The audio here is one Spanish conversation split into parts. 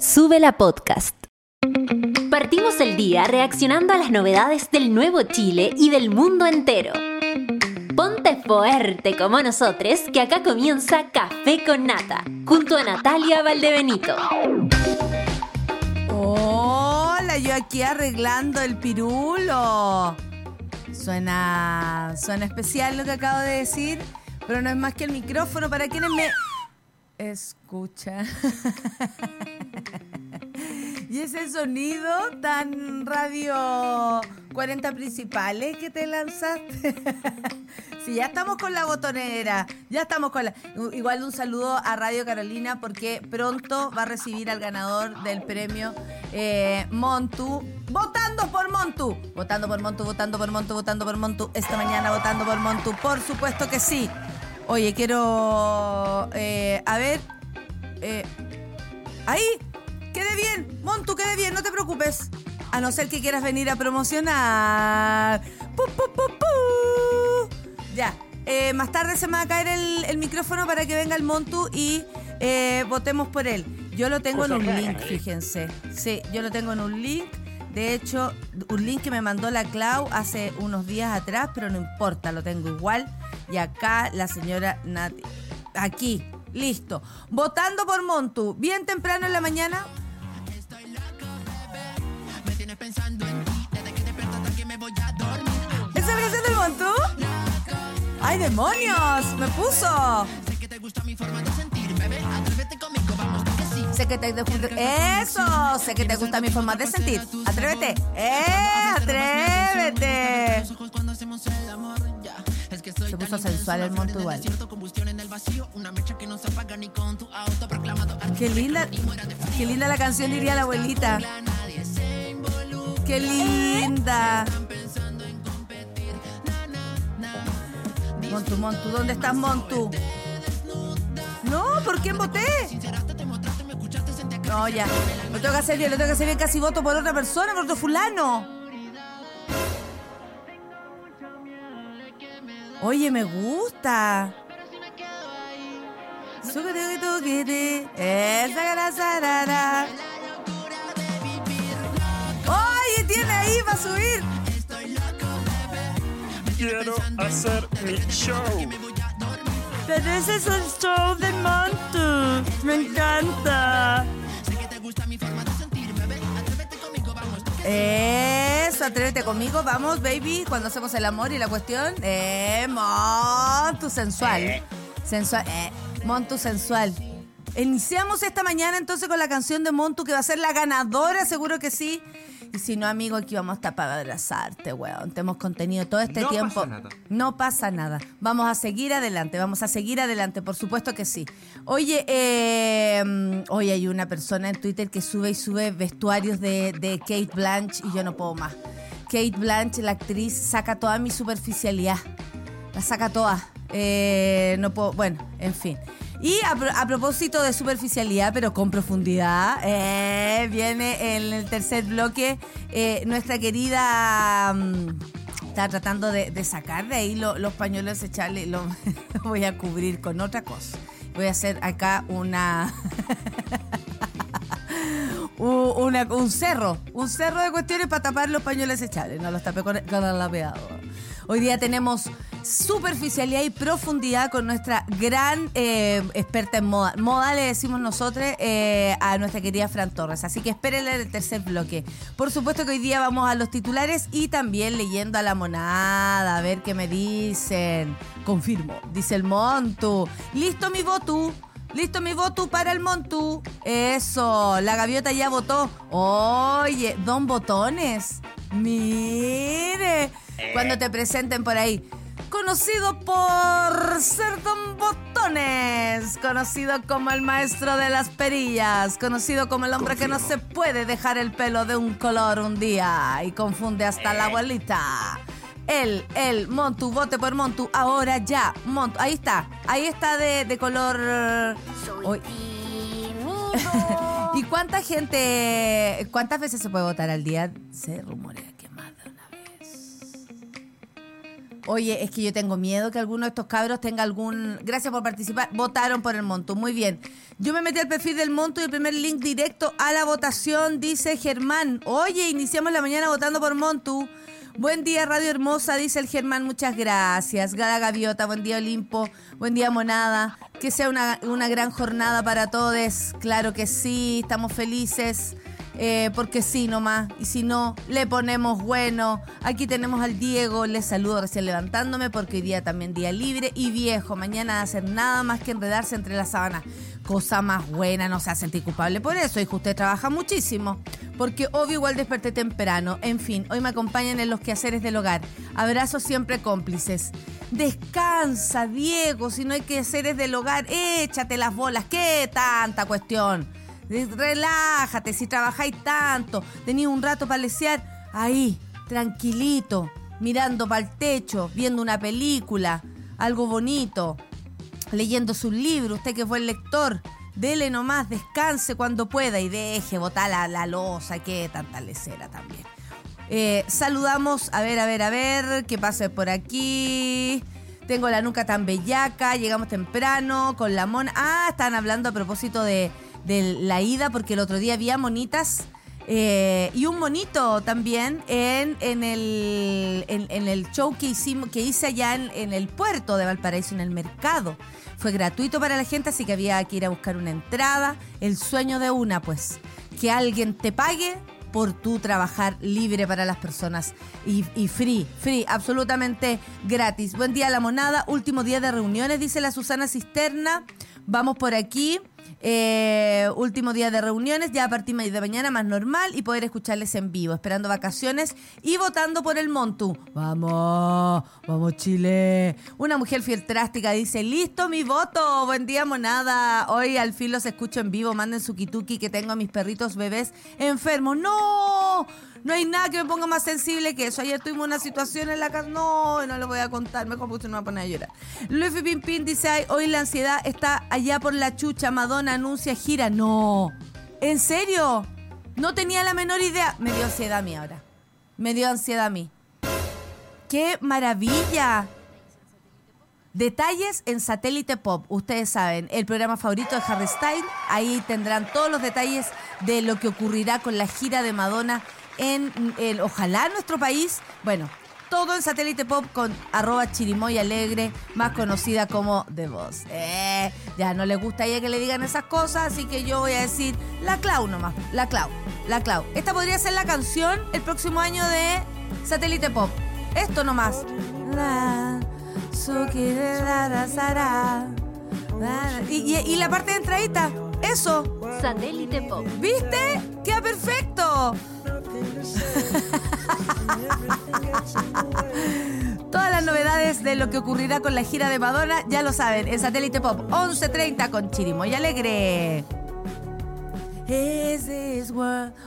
Sube la podcast. Partimos el día reaccionando a las novedades del nuevo Chile y del mundo entero. Ponte fuerte como nosotros, que acá comienza Café con Nata, junto a Natalia Valdebenito. Hola, yo aquí arreglando el pirulo. Suena, suena especial lo que acabo de decir, pero no es más que el micrófono para quienes me escuchan. y ese sonido tan radio 40 principales que te lanzaste. sí, ya estamos con la botonera. Ya estamos con la. Igual un saludo a Radio Carolina porque pronto va a recibir al ganador del premio eh, Montu. Votando por Montu. Votando por Montu, votando por Montu, votando por Montu. Esta mañana votando por Montu. Por supuesto que sí. Oye, quiero. eh, a ver. eh, ahí. Quede bien. Montu, quede bien. No te preocupes. A no ser que quieras venir a promocionar. Pu, pu, pu, pu. Ya. Eh, más tarde se me va a caer el, el micrófono para que venga el Montu y votemos por él. Yo lo tengo en un link, fíjense. Sí, yo lo tengo en un link. De hecho, un link que me mandó la Clau hace unos días atrás, pero no importa, lo tengo igual. Y acá la señora Nati. Aquí, listo. Votando por Montu. Bien temprano en la mañana. ¿Esa es la canción del Montu? ¡Ay, demonios! ¡Me puso! Sé que te gusta mi forma de Sé que te. ¡Eso! Sé que te gusta mi forma de sentir. ¡Atrévete! ¡Eh! ¡Atrévete! Se puso sensual el monto igual. Qué linda, qué linda la canción diría la abuelita. Qué linda. Montu, Montu, ¿dónde estás, Montu? No, ¿por quién voté? No, ya. Lo tengo que hacer bien, lo tengo que hacer bien. Casi voto por otra persona, por otro fulano. Oye, me gusta. Suquete, tuquete, esa grasarara. Oye, tiene ahí para subir. Quiero hacer mi show. Pero ese es el show de Montu. Me encanta. Eso, atrévete conmigo, vamos, baby, cuando hacemos el amor y la cuestión. Eh, Montu sensual. Sensual, eh, Montu sensual. Iniciamos esta mañana entonces con la canción de Montu que va a ser la ganadora, seguro que sí. Y si no, amigo, aquí vamos a estar para abrazarte, weón. Te hemos contenido todo este No tiempo. pasa nada. No pasa nada. Vamos a seguir adelante, vamos a seguir adelante, por supuesto que sí. Oye, eh, mm, hoy hay una persona en Twitter que sube y sube vestuarios de, de Kate Blanche y yo no puedo más. Kate Blanche, la actriz, saca toda mi superficialidad. La saca toda. Eh, no puedo, bueno, en fin. Y a, a propósito de superficialidad, pero con profundidad, eh, viene en el tercer bloque eh, nuestra querida... mm, está tratando de, sacar de ahí lo- los pañuelos, echarle, lo, lo voy a cubrir con otra cosa. Voy a hacer acá una... un cerro, un cerro de cuestiones para tapar los pañuelos echables. No los tapé con, con el lapeador. Hoy día tenemos superficialidad y profundidad con nuestra gran eh, experta en moda. Moda le decimos nosotros eh, a nuestra querida Fran Torres. Así que espérenle el tercer bloque. Por supuesto que hoy día vamos a los titulares y también leyendo a la monada, a ver qué me dicen. Confirmo, dice el Montu. Listo mi voto. Listo mi voto para el Montu. Eso, la gaviota ya votó. Oye, don Botones. Mire, cuando te presenten por ahí. Conocido por ser Don Botones, conocido como el maestro de las perillas, conocido como el hombre que no se puede dejar el pelo de un color un día y confunde hasta la abuelita. El, el, Montu, vote por Montu, ahora ya, Montu, ahí está, ahí está de, de color... Uy. ¿Y cuánta gente, cuántas veces se puede votar al día? Se rumorea Oye, es que yo tengo miedo que alguno de estos cabros tenga algún... Gracias por participar. Votaron por el Montu. Muy bien. Yo me metí al perfil del Montu y el primer link directo a la votación dice Germán. Oye, iniciamos la mañana votando por Montu. Buen día, Radio Hermosa, dice el Germán. Muchas gracias. Gada Gaviota, buen día, Olimpo. Buen día, Monada. Que sea una, una gran jornada para todos. Claro que sí, estamos felices. Eh, porque sí nomás, y si no, le ponemos bueno. Aquí tenemos al Diego, le saludo recién levantándome porque hoy día también día libre y viejo. Mañana a hacer nada más que enredarse entre las sábanas. Cosa más buena, no se sentir culpable por eso, hijo, usted trabaja muchísimo. Porque obvio igual desperté temprano. En fin, hoy me acompañan en los quehaceres del hogar. Abrazos siempre cómplices. Descansa, Diego, si no hay quehaceres del hogar, échate las bolas. ¿Qué tanta cuestión? Relájate, si trabajáis tanto, tenéis un rato para lesear, ahí, tranquilito, mirando para el techo, viendo una película, algo bonito, leyendo su libro, usted que fue el lector, dele nomás, descanse cuando pueda y deje botar la, la losa, que tanta lecera también. Eh, saludamos, a ver, a ver, a ver, qué pasa por aquí. Tengo la nuca tan bellaca, llegamos temprano con la mona. Ah, están hablando a propósito de, de la ida, porque el otro día había monitas eh, y un monito también en, en, el, en, el show que, hicimos, que hice allá en, en el puerto de Valparaíso, en el mercado. Fue gratuito para la gente, así que había que ir a buscar una entrada. El sueño de una, pues, que alguien te pague por tu trabajar libre para las personas y, y free, free, absolutamente gratis. Buen día, la monada. Último día de reuniones, dice la Susana Cisterna. Vamos por aquí. Eh, último día de reuniones, ya a partir de mañana más normal y poder escucharles en vivo, esperando vacaciones y votando por el Montu. Vamos, vamos Chile. Una mujer fiel trástica dice, listo mi voto, buen día monada. Hoy al fin los escucho en vivo, manden su kituki que tengo a mis perritos bebés enfermos. No, no hay nada que me ponga más sensible que eso. Ayer tuvimos una situación en la casa. No, no lo voy a contar. Mejor porque no va a poner a llorar. Luis Pimpín dice: Ay, hoy la ansiedad está allá por la chucha. Madonna anuncia gira. No. ¿En serio? No tenía la menor idea. Me dio ansiedad a mí ahora. Me dio ansiedad a mí. ¡Qué maravilla! Detalles en Satélite Pop, ustedes saben, el programa favorito de Harry. Ahí tendrán todos los detalles de lo que ocurrirá con la gira de Madonna en el, ojalá nuestro país. Bueno, todo en Satélite Pop con arroba chirimoy alegre, más conocida como The Voz. Eh, ya no le gusta a ella que le digan esas cosas, así que yo voy a decir la Clau nomás, la Clau, la Clau. Esta podría ser la canción el próximo año de Satélite Pop. Esto nomás. Y, y- y la parte de entradita, eso. Satélite Pop. ¿Viste? ¡Queda perfecto! Todas las novedades de lo que ocurrirá con la gira de Madonna, ya lo saben, en Satélite Pop 11.30 con Chirimoy Alegre. Is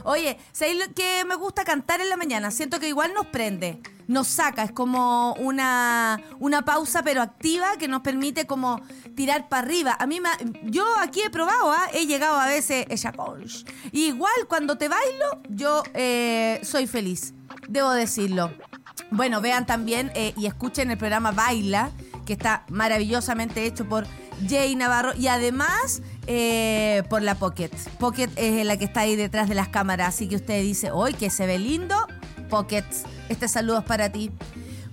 Oye, ¿sabéis que me gusta cantar en la mañana? Siento que igual nos prende, nos saca, es como una, una pausa pero activa que nos permite como tirar para arriba. A mí me, yo aquí he probado, ¿ah? he llegado a veces ella conch. Y igual cuando te bailo, yo eh, soy feliz, debo decirlo. Bueno, vean también eh, y escuchen el programa Baila, que está maravillosamente hecho por Jay Navarro y además eh, por la Pocket. Pocket es la que está ahí detrás de las cámaras, así que usted dice, hoy que se ve lindo, Pocket. Este saludo es para ti.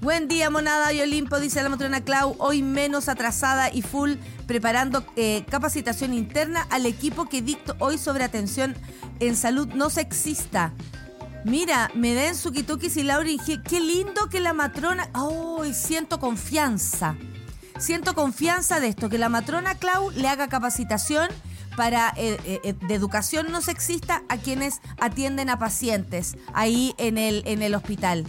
Buen día, monada y Olimpo, dice la matrona Clau. Hoy menos atrasada y full, preparando eh, capacitación interna al equipo que dicto hoy sobre atención en salud no sexista. Mira, me den su kitukis y Laura Inge- Qué lindo que la matrona. ¡Ay! siento confianza. Siento confianza de esto, que la matrona Clau le haga capacitación para eh, eh, eh, de educación no sexista a quienes atienden a pacientes ahí en el, en el hospital.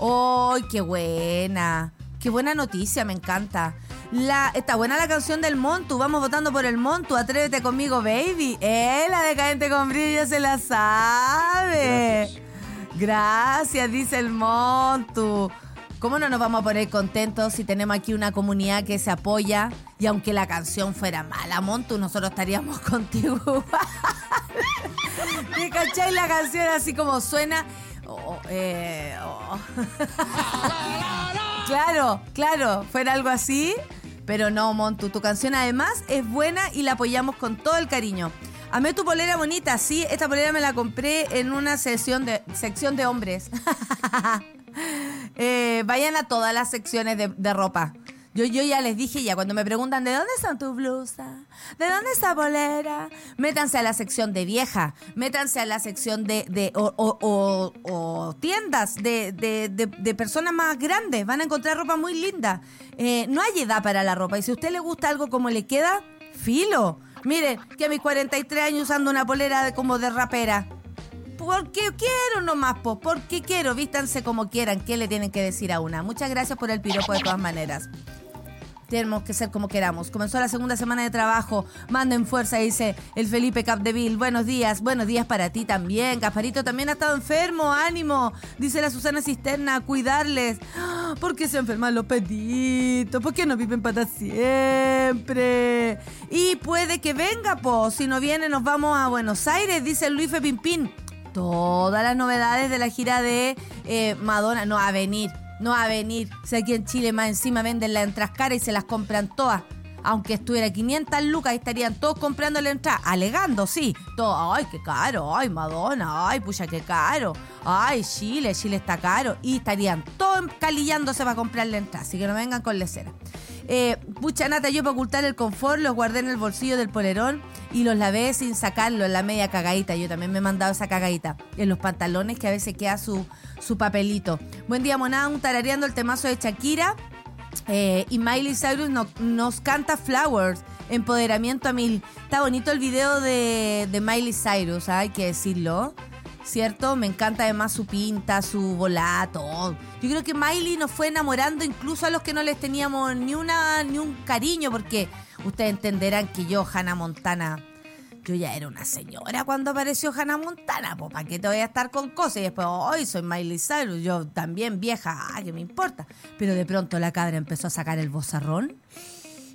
¡Ay, qué buena! Qué buena noticia, me encanta. La, está buena la canción del Montu. Vamos votando por el Montu. Atrévete conmigo, baby. Eh, la decadente con brillo se la sabe. Gracias, dice el Montu. ¿Cómo no nos vamos a poner contentos si tenemos aquí una comunidad que se apoya? Y aunque la canción fuera mala, Montu, nosotros estaríamos contigo. ¿Te cachai la canción así como suena? Oh, eh, oh. Claro, claro, fuera algo así. Pero no, Montu, tu canción además es buena y la apoyamos con todo el cariño. Amé tu polera bonita, sí, esta polera me la compré en una sesión de, sección de hombres. Eh, vayan a todas las secciones de, ropa. Yo, yo ya les dije ya, cuando me preguntan de dónde son tus blusas, de dónde está bolera, métanse a la sección de vieja, métanse a la sección de, de o, tiendas de, de- de- personas más grandes, van a encontrar ropa muy linda. Eh, no hay edad para la ropa y si a usted le gusta algo como le queda, filo. Mire, que a mis 43 años usando una polera como de rapera. Porque quiero nomás, po, porque quiero, vístanse como quieran, ¿qué le tienen que decir a una? Muchas gracias por el piropo de todas maneras. Tenemos que ser como queramos. Comenzó la segunda semana de trabajo. Manden fuerza, dice el Felipe Capdeville. Buenos días, buenos días para ti también. Gasparito también ha estado enfermo, ánimo. Dice la Susana Cisterna, cuidarles. Ah, ¿Por qué se enferman los peditos? ¿Por qué no viven para siempre? Y puede que venga, po. Si no viene, nos vamos a Buenos Aires, dice Luis Pimpín. Todas las novedades de la gira de eh, Madonna. No, a venir. No a venir. Si aquí en Chile más encima venden las entradas y se las compran todas. Aunque estuviera 500 lucas, estarían todos comprando la entrada. Alegando, sí. Todo, ay, qué caro. Ay, Madonna. Ay, pucha, qué caro. Ay, Chile, Chile está caro. Y estarían todos calillándose para comprar la entrada. Así que no vengan con lecera. Eh, pucha nata, yo para ocultar el confort los guardé en el bolsillo del polerón y los lavé sin sacarlo en la media cagadita. Yo también me he mandado esa cagadita. En los pantalones que a veces queda su, su papelito. Buen día, monada, un tarareando el temazo de Shakira. Eh, y Miley Cyrus no- nos canta Flowers, empoderamiento a mil. Está bonito el video de, Miley Cyrus, hay que decirlo. ¿Cierto? Me encanta además su pinta, su volá, todo. Yo creo que Miley nos fue enamorando incluso a los que no les teníamos ni una ni un cariño, porque ustedes entenderán que yo, Hannah Montana, yo ya era una señora cuando apareció Hannah Montana, pues ¿para qué te voy a estar con cosas? Y después, hoy soy Miley Cyrus, yo también vieja, ah, ¿qué me importa? Pero de pronto la cabra empezó a sacar el bozarrón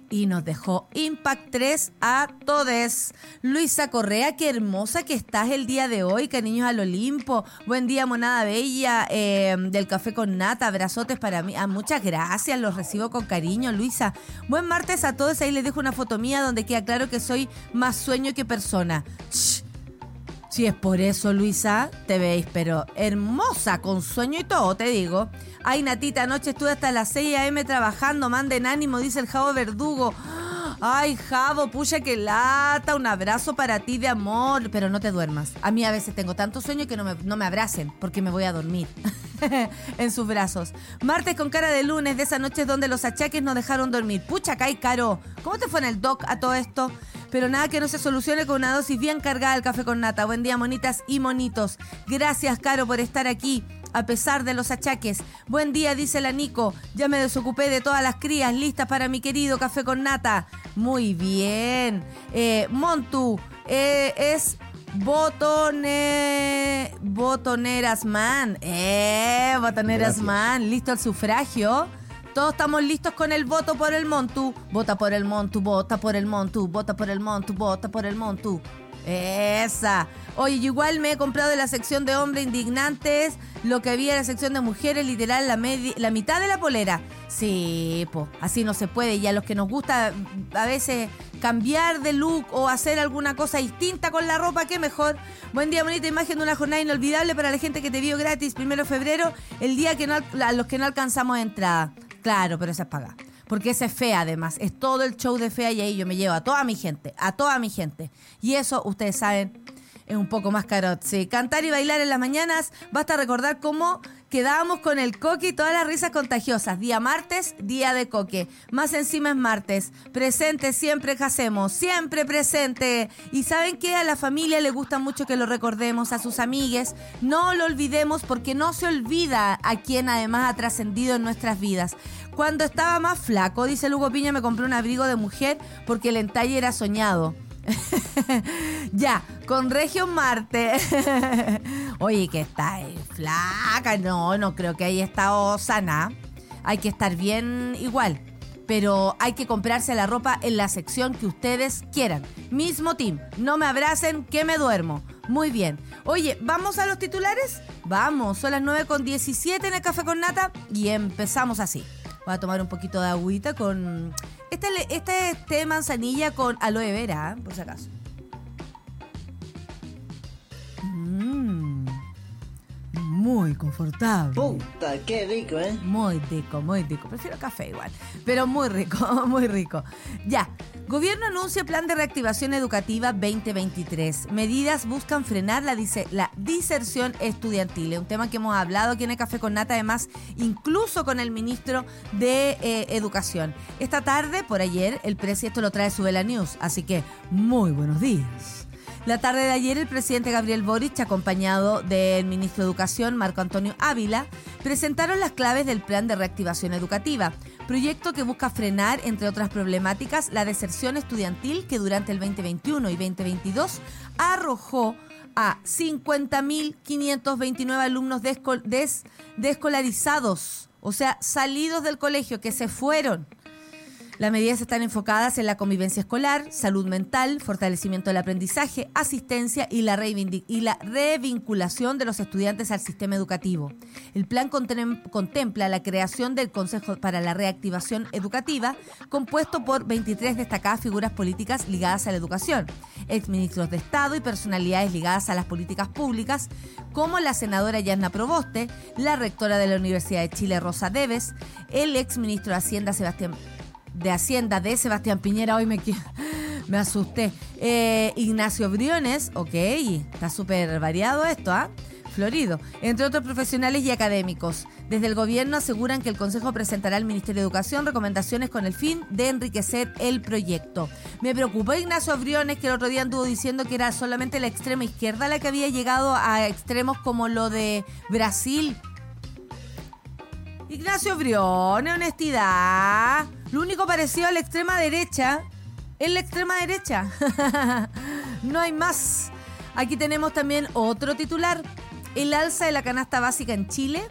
y nos dejó Impact 3 a todes. Luisa Correa, qué hermosa que estás el día de hoy, cariños al Olimpo. Buen día, monada bella eh, del café con nata. Abrazotes para mí. Ah, muchas gracias, los recibo con cariño, Luisa. Buen martes a todos. Ahí les dejo una foto mía donde queda claro que soy más sueño que persona. Shh. Si es por eso, Luisa, te veis, pero hermosa, con sueño y todo, te digo. Ay, Natita, anoche estuve hasta las 6 a.m. trabajando, manden ánimo, dice el Javo Verdugo. Ay, Javo, pucha que lata, un abrazo para ti de amor, pero no te duermas. A mí a veces tengo tanto sueño que no me, no me abracen, porque me voy a dormir en sus brazos. Martes con cara de lunes, de esas noches donde los achaques nos dejaron dormir. Pucha, Kai Caro, ¿cómo te fue en el doc a todo esto? Pero nada que no se solucione con una dosis bien cargada del café con nata. Buen día, monitas y monitos. Gracias, Caro, por estar aquí. A pesar de los achaques. Buen día, dice la Nico. Ya me desocupé de todas las crías listas para mi querido café con nata. Muy bien. Eh, Montu, eh, es botone, botoneras man. Eh, botoneras Gracias. man. Listo el sufragio. Todos estamos listos con el voto por el Montu. Vota por el Montu, vota por el Montu, vota por el Montu, vota por el Montu. Esa. Oye, igual me he comprado de la sección de hombres indignantes lo que había en la sección de mujeres, literal, la, la mitad de la polera. Sí, po, así no se puede. Y a los que nos gusta a veces cambiar de look o hacer alguna cosa distinta con la ropa, qué mejor. Buen día, bonita imagen de una jornada inolvidable para la gente que te vio gratis primero de febrero, el día que no, a los que no alcanzamos entrada. Claro, pero esa es paga. Porque esa es fea además, es todo el show de fea y ahí yo me llevo a toda mi gente, a toda mi gente. Y eso, ustedes saben, es un poco más carot. Sí, cantar y bailar en las mañanas, basta recordar cómo quedábamos con el coque y todas las risas contagiosas. Día martes, día de coque. Más encima es martes. Presente siempre que hacemos, siempre presente. Y saben que a la familia le gusta mucho que lo recordemos, a sus amigues. No lo olvidemos porque no se olvida a quien además ha trascendido en nuestras vidas. Cuando estaba más flaco, dice Lugo Piña, me compré un abrigo de mujer porque el entalle era soñado. ya, con Regio Marte. Oye, que está ahí flaca. No, no creo que haya estado sana. Hay que estar bien igual. Pero hay que comprarse la ropa en la sección que ustedes quieran. Mismo team. No me abracen, que me duermo. Muy bien. Oye, ¿vamos a los titulares? Vamos, son las 9 con 17 en el Café con Nata y empezamos así. Voy a tomar un poquito de agüita con... Este, este es té de manzanilla con aloe vera, ¿eh? por si acaso. Mm. Muy confortable. Puta, qué rico, ¿eh? Muy rico, muy rico. Prefiero café igual, pero muy rico, muy rico. Ya, gobierno anuncia plan de reactivación educativa 2023. Medidas buscan frenar la, dise- la diserción estudiantil. Es un tema que hemos hablado aquí en el Café con Nata, además, incluso con el ministro de eh, Educación. Esta tarde, por ayer, el presidente lo trae su Vela News, así que muy buenos días. La tarde de ayer, el presidente Gabriel Boric, acompañado del ministro de Educación, Marco Antonio Ávila, presentaron las claves del Plan de Reactivación Educativa, proyecto que busca frenar, entre otras problemáticas, la deserción estudiantil que durante el 2021 y 2022 arrojó a 50.529 alumnos descol- des- descolarizados, o sea, salidos del colegio, que se fueron. Las medidas están enfocadas en la convivencia escolar, salud mental, fortalecimiento del aprendizaje, asistencia y la, y la revinculación de los estudiantes al sistema educativo. El plan contem- contempla la creación del Consejo para la Reactivación Educativa, compuesto por 23 destacadas figuras políticas ligadas a la educación, exministros de Estado y personalidades ligadas a las políticas públicas, como la senadora Yasna Proboste, la rectora de la Universidad de Chile, Rosa Deves, el exministro de Hacienda, Sebastián de Hacienda de Sebastián Piñera. Hoy me, me asusté. Eh, Ignacio Briones, ok, está súper variado esto, ¿ah? Florido, entre otros profesionales y académicos. Desde el gobierno aseguran que el Consejo presentará al Ministerio de Educación recomendaciones con el fin de enriquecer el proyecto. Me preocupó Ignacio Briones, que el otro día anduvo diciendo que era solamente la extrema izquierda la que había llegado a extremos como lo de Brasil, Ignacio Briones, honestidad. Lo único parecido a la extrema derecha es la extrema derecha. no hay más. Aquí tenemos también otro titular. El alza de la canasta básica en Chile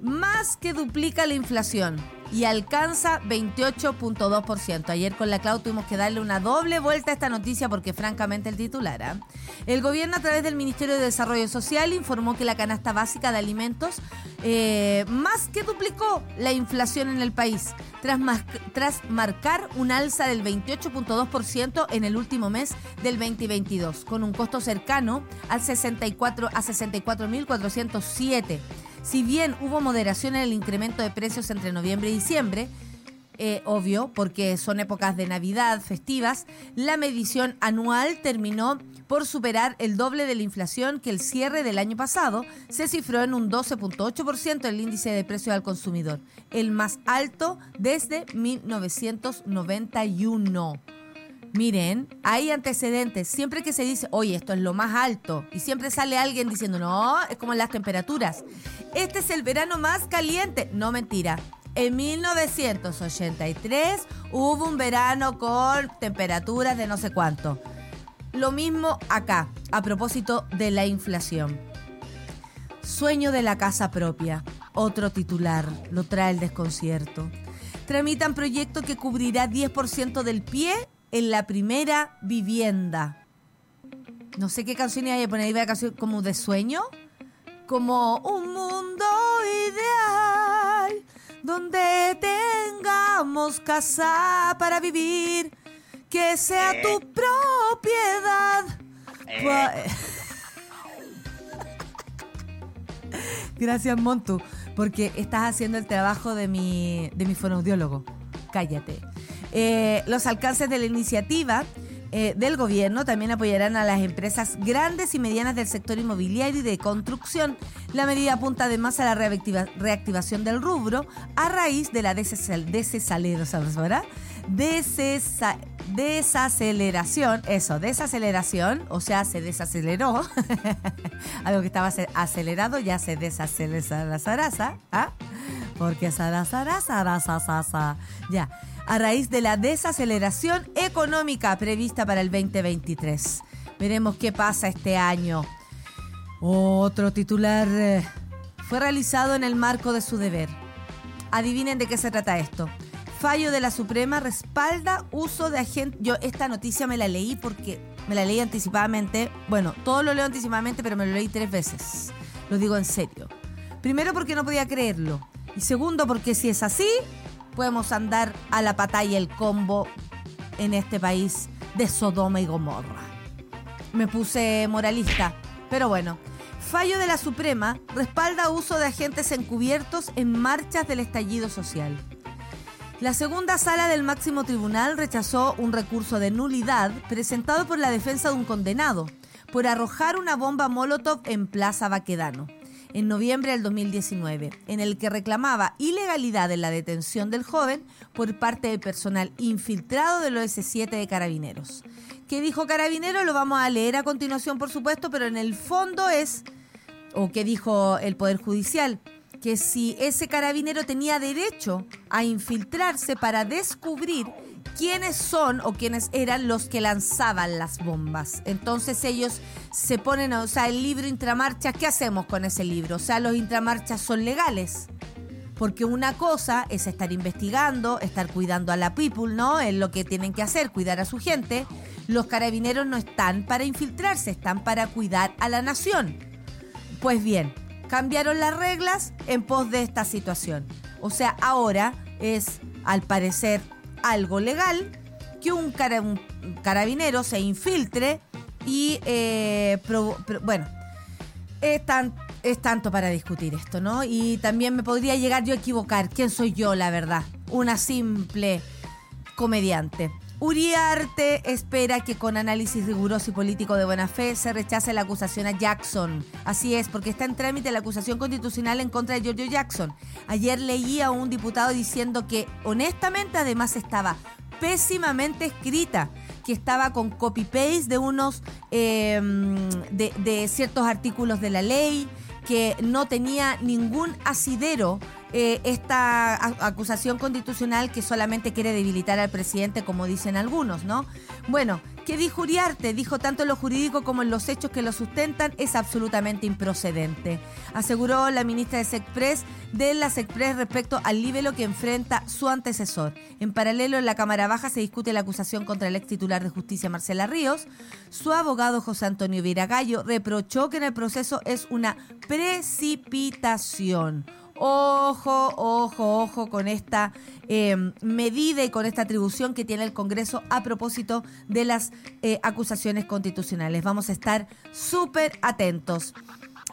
más que duplica la inflación y alcanza 28.2%. Ayer con la Clau tuvimos que darle una doble vuelta a esta noticia porque francamente el titular. ¿ah? El gobierno a través del Ministerio de Desarrollo Social informó que la canasta básica de alimentos eh, más que duplicó la inflación en el país tras, tras marcar un alza del 28.2% en el último mes del 2022 con un costo cercano al 64 a 64.407. Si bien hubo moderación en el incremento de precios entre noviembre y diciembre, eh, obvio, porque son épocas de Navidad, festivas, la medición anual terminó por superar el doble de la inflación que el cierre del año pasado se cifró en un 12.8% el índice de precio al consumidor, el más alto desde 1991. Miren, hay antecedentes. Siempre que se dice, oye, esto es lo más alto, y siempre sale alguien diciendo, no, es como las temperaturas. Este es el verano más caliente. No, mentira. En 1983 hubo un verano con temperaturas de no sé cuánto. Lo mismo acá, a propósito de la inflación. Sueño de la casa propia. Otro titular. Lo trae el desconcierto. Tramitan proyecto que cubrirá 10% del pie en la primera vivienda. No sé qué canción iba a poner. Iba a canción como de sueño. Como un mundo ideal donde tengamos casa para vivir, que sea tu propiedad. Pa- Gracias, Montu, porque estás haciendo el trabajo de mi, de mi fonoaudiólogo. Cállate. Eh, los alcances de la iniciativa eh, del gobierno también apoyarán a las empresas grandes y medianas del sector inmobiliario y de construcción. La medida apunta además a la reactiva- reactivación del rubro a raíz de la desesal- ¿sabes, verdad? Desesa- desaceleración, eso, desaceleración, o sea, se desaceleró. Algo que estaba ace- acelerado ya se desacelera, ¿ah? Porque sarasara, sarasasasa. Ya, a raíz de la desaceleración económica prevista para el 2023. Veremos qué pasa este año. Otro titular eh, fue realizado en el marco de su deber. Adivinen de qué se trata esto. Fallo de la Suprema respalda uso de agentes. Yo esta noticia me la leí porque me la leí anticipadamente. Bueno, todo lo leo anticipadamente, pero me lo leí tres veces. Lo digo en serio. Primero porque no podía creerlo. Y segundo porque si es así, podemos andar a la y el combo en este país de Sodoma y Gomorra. Me puse moralista, pero bueno. Fallo de la Suprema respalda uso de agentes encubiertos en marchas del estallido social. La segunda sala del máximo tribunal rechazó un recurso de nulidad presentado por la defensa de un condenado por arrojar una bomba Molotov en Plaza Baquedano en noviembre del 2019, en el que reclamaba ilegalidad en la detención del joven por parte del personal infiltrado del OS7 de Carabineros. ¿Qué dijo Carabineros? Lo vamos a leer a continuación, por supuesto, pero en el fondo es, o qué dijo el Poder Judicial, que si ese carabinero tenía derecho a infiltrarse para descubrir quiénes son o quiénes eran los que lanzaban las bombas. Entonces ellos se ponen, o sea, el libro intramarcha, ¿qué hacemos con ese libro? O sea, los intramarchas son legales. Porque una cosa es estar investigando, estar cuidando a la people, ¿no? Es lo que tienen que hacer, cuidar a su gente. Los carabineros no están para infiltrarse, están para cuidar a la nación. Pues bien, cambiaron las reglas en pos de esta situación. O sea, ahora es, al parecer, algo legal que un, carabinero se infiltre y, eh, bueno, es, es tanto para discutir esto, ¿no? Y también me podría llegar yo a equivocar. ¿Quién soy yo, la verdad? Una simple comediante. Uriarte espera que con análisis riguroso y político de buena fe se rechace la acusación a Jackson. Así es, porque está en trámite la acusación constitucional en contra de Giorgio Jackson. Ayer leí a un diputado diciendo que honestamente además estaba pésimamente escrita, que estaba con copy-paste de unos, em, de, de ciertos artículos de la ley, que no tenía ningún asidero eh, esta acusación constitucional que solamente quiere debilitar al presidente, como dicen algunos, ¿no? Bueno, ¿qué dijo Uriarte? Dijo tanto en lo jurídico como en los hechos que lo sustentan es absolutamente improcedente. Aseguró la ministra de Sexpress de la Sexpress respecto al libelo que enfrenta su antecesor. En paralelo, en la Cámara Baja se discute la acusación contra el ex titular de justicia Marcela Ríos. Su abogado José Antonio Viragallo reprochó que en el proceso es una precipitación Ojo, ojo, ojo con esta em, medida y con esta atribución que tiene el Congreso a propósito de las eh, acusaciones constitucionales. Vamos a estar súper atentos.